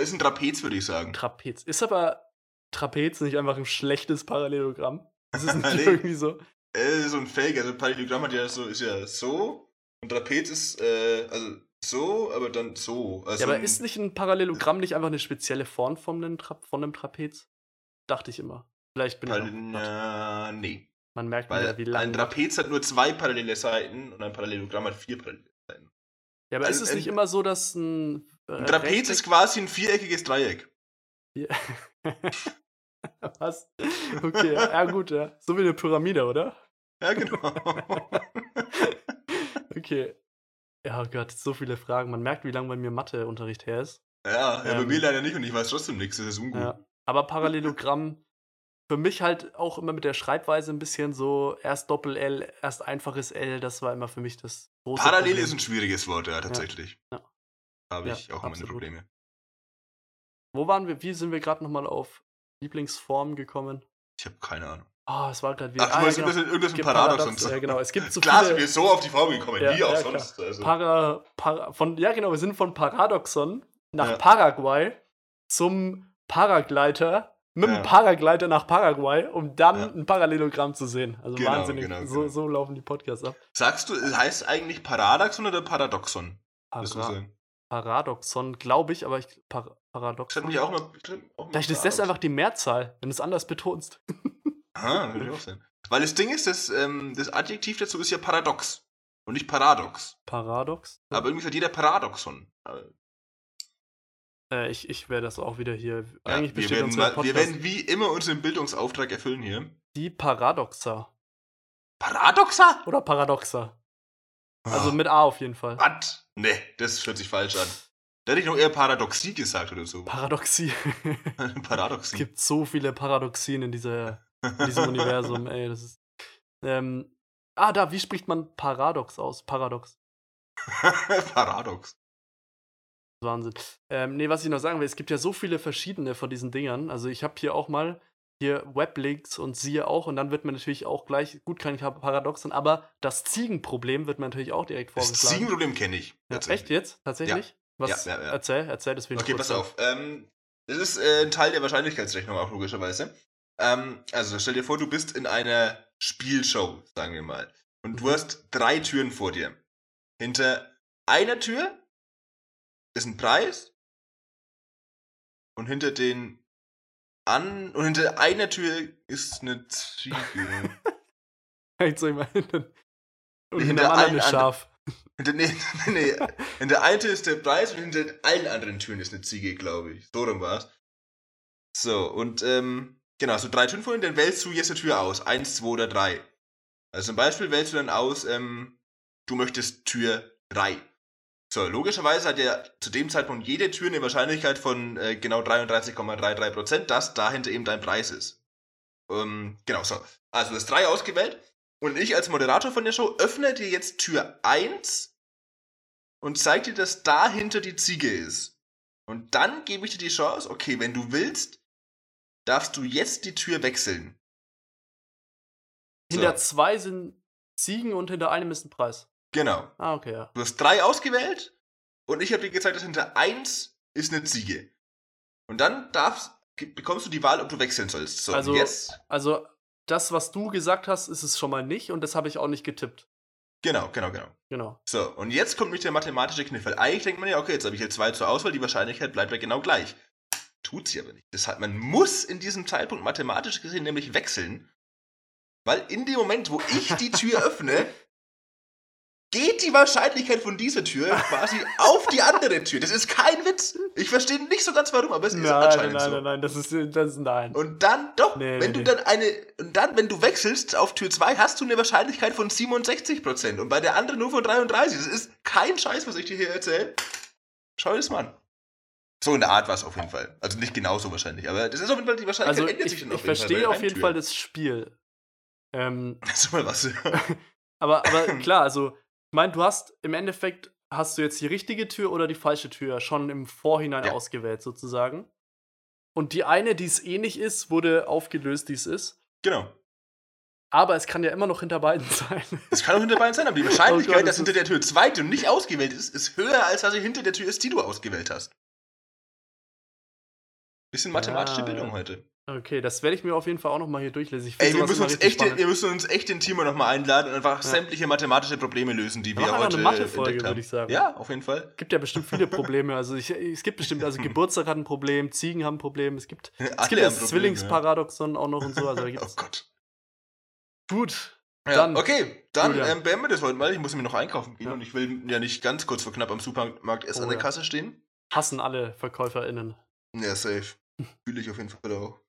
ist ein Trapez, würde ich sagen. Trapez. Ist aber Trapez nicht einfach ein schlechtes Parallelogramm? Ist es nicht Nee. irgendwie so? Äh, so ein Fake, also Parallelogramm hat ja so, ist ja so und Trapez ist, äh, also so, aber dann so. Also Ja, aber ist nicht ein Parallelogramm nicht einfach eine spezielle Form von einem, Tra von einem Trapez? Dachte ich immer. Vielleicht bin ich auch Quatsch. äh, nee. Man merkt Weil wieder, wie lang. ein Trapez hat nur zwei parallele Seiten und ein Parallelogramm hat vier parallele Seiten. ja, aber ist ein- es nicht immer so, dass ein. Äh, Ein Trapez ist quasi ein viereckiges Dreieck. Ja. Was? Okay, ja, gut, ja. So wie eine Pyramide, oder? Ja, genau. Okay. Ja, oh Gott, so viele Fragen. Man merkt, wie lange bei mir Matheunterricht her ist. ja, ja bei Ähm, mir leider nicht und ich weiß trotzdem nichts, das ist ungut. Ja. Aber Parallelogramm für mich halt auch immer mit der Schreibweise ein bisschen so erst Doppel-L, erst einfaches L, das war immer für mich das große Parallel Problem. ist ein schwieriges Wort, ja, tatsächlich. Ja. Habe Ja, ich auch meine absolut. Probleme. Wo waren wir, wie sind wir gerade nochmal auf Lieblingsformen gekommen? Ich habe keine Ahnung. Ah, es war gerade wieder. Ach, ah, ja, genau. irgendwas, irgendwas Es ein gibt Paradoxon. Paradox- Ja, genau. Es gibt so Klar viele, sind wir so auf die Form gekommen, Ja, wie auch ja, sonst. Also. Para, para, von, ja, genau, wir sind von Paradoxon nach Ja. Paraguay zum Paragleiter, mit dem Paragleiter nach Paraguay, um dann ein Parallelogramm zu sehen. Also Genau, wahnsinnig. genau, so, genau. so laufen die Podcasts ab. Sagst du, es heißt eigentlich Paradoxon oder Paradoxon? Du Para? Paradoxon, glaube ich, aber ich. Par Paradoxon. mich auch mal. Auch mal Vielleicht ist das einfach die Mehrzahl, wenn du es anders betonst. Ah, würde ich auch sein. Weil das Ding ist, das, ähm, das Adjektiv dazu ist ja paradox und nicht paradox. Paradox? Aber irgendwie hat jeder Paradoxon. Äh, ich ich werde das auch wieder hier. Ja, Eigentlich wir, werden, mal- wir werden wie immer unseren Bildungsauftrag erfüllen hier. die Paradoxa. Paradoxa? Oder Paradoxa. Also Ah, mit A auf jeden Fall. Was? Nee, das hört sich falsch an. Da hätte ich noch eher Paradoxie gesagt oder so. Paradoxie. es Paradoxie. gibt so viele Paradoxien in, dieser, in diesem Universum, ey. Das ist. Ähm, Ah, da, wie spricht man Paradox aus? Paradox. Paradox. Wahnsinn. Ähm, nee, was ich noch sagen will, es gibt ja so viele verschiedene von diesen Dingern. Also ich habe hier auch mal hier Weblinks und siehe auch und dann wird man natürlich auch gleich, gut kann ich Paradoxon, aber das Ziegenproblem wird man natürlich auch direkt vorgeschlagen. Das Ziegenproblem kenne ich. Ja, echt jetzt? Tatsächlich? Ja. Was? Ja, ja, ja. Erzähl, erzähl, das will Okay, pass auf. Ähm, das ist äh, ein Teil der Wahrscheinlichkeitsrechnung auch logischerweise. Ähm, also stell dir vor, du bist in einer Spielshow, sagen wir mal. Und du Mhm. hast drei Türen vor dir. Hinter einer Tür ist ein Preis. Und hinter den an und hinter einer Tür ist eine Ziege. Jetzt soll ich mal hinten. Und hinter hinter anderen ist Schaf. hinter, nee, nee, hinter einer Tür ist der Preis und hinter allen anderen Türen ist eine Ziege, glaube ich. So rum war's. So, und ähm, genau, so drei Türen vorhin, dann wählst du jetzt eine Tür aus. Eins, zwei oder drei. Also zum Beispiel wählst du dann aus, ähm, du möchtest Tür drei. So, logischerweise hat ja zu dem Zeitpunkt jede Tür eine Wahrscheinlichkeit von äh, genau 33,33%, dass dahinter eben dein Preis ist. Ähm, genau, so. Also hast drei ausgewählt und ich als Moderator von der Show öffne dir jetzt Tür 1 und zeig dir, dass dahinter die Ziege ist. Und dann gebe ich dir die Chance, okay, wenn du willst, darfst du jetzt die Tür wechseln. So. Hinter zwei sind Ziegen und hinter einem ist ein Preis. Genau. Ah, okay, ja. Du hast drei ausgewählt und ich habe dir gezeigt, dass hinter eins ist eine Ziege. Und dann darfst, bekommst du die Wahl, ob du wechseln sollst. So, Also- jetzt. Also, das, was du gesagt hast, ist es schon mal nicht und das habe ich auch nicht getippt. Genau, genau, genau. Genau. So, und jetzt kommt nämlich der mathematische Kniff. Weil eigentlich denkt man ja, okay, jetzt habe ich hier zwei zur Auswahl, die Wahrscheinlichkeit bleibt ja genau gleich. Tut sie aber nicht. Das man muss in diesem Zeitpunkt mathematisch gesehen nämlich wechseln, weil in dem Moment, wo ich die Tür öffne, geht die Wahrscheinlichkeit von dieser Tür quasi auf die andere Tür. Das ist kein Witz. Ich verstehe nicht so ganz warum, aber es ist Nein, nein, anscheinend nein, so. nein, nein, das ist, das ist nein. Und dann, doch, Nee, wenn nee, du nee. dann eine, und dann, wenn du wechselst auf Tür 2, hast du eine Wahrscheinlichkeit von 67% und bei der anderen nur von 33. Das ist kein Scheiß, was ich dir hier erzähle. Schau dir das mal an. So in der Art war es auf jeden Fall. Also nicht genauso wahrscheinlich, aber das ist auf jeden Fall, die Wahrscheinlichkeit Also, ändert ich, sich dann auf jeden verstehe Fall. auf jeden Fall das Spiel. Ähm, Das ist mal was. aber, aber klar, also, ich meine, du hast im Endeffekt, hast du jetzt die richtige Tür oder die falsche Tür schon im Vorhinein Ja. ausgewählt, sozusagen. Und die eine, die es ähnlich ist, wurde aufgelöst, die es ist. genau. Aber es kann ja immer noch hinter beiden sein. Das kann auch hinter beiden sein, aber die Wahrscheinlichkeit, Oh Gott, dass das hinter der Tür 2 du nicht ausgewählt ist, ist höher, als dass sie hinter der Tür ist, die du ausgewählt hast. Bisschen mathematische Ja, Bildung heute. Okay, das werde ich mir auf jeden Fall auch noch mal hier durchlesen. Ey, wir müssen, uns echt, den- wir müssen uns echt den Timo nochmal einladen und einfach sämtliche mathematische Probleme lösen, die Wir wir heute eine Mathe-Folge, entdeckt haben. würde ich sagen. Ja, auf jeden Fall. gibt ja bestimmt viele Probleme. Also ich, es gibt bestimmt, also Geburtstag hat ein Problem, Ziegen haben ein Problem, es gibt, es gibt das Probleme, Zwillingsparadoxon auch noch und so. Also ja. Oh Gott. gut. Ja, Dann- okay, dann ähm, beenden wir das heute mal. Ich muss mir noch einkaufen gehen Ja. und ich will ja nicht ganz kurz vor knapp am Supermarkt erst Oh, an der ja. Kasse stehen. Hassen alle VerkäuferInnen. Ja, safe. Fühle ich auf jeden Fall auch.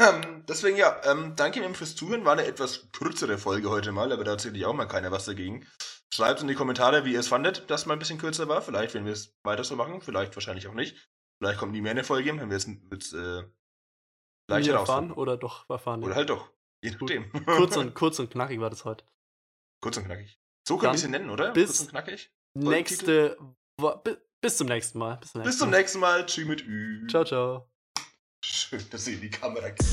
Ähm, Deswegen ja, ähm, danke Ihnen fürs Zuhören. War eine etwas kürzere Folge heute mal, aber da hat sicherlich auch mal keiner was dagegen. Schreibt in die Kommentare, wie ihr es fandet, dass mal ein bisschen kürzer war. Vielleicht, wenn wir es weiter so machen, vielleicht wahrscheinlich auch nicht. Vielleicht kommt nie mehr eine Folge, wenn wir es jetzt äh, leicht erfahren oder doch erfahren. Oder halt doch. Je nachdem. kurz, und, kurz und knackig war das heute. kurz und knackig. So können wir es nennen, oder? bis- kurz und knackig. Nächste. Bis zum nächsten Mal. Bis zum nächsten Bis zum Mal. nächsten Mal. Tschüss mit Ü. Ciao, ciao. Schön, dass ihr in die Kamera geht.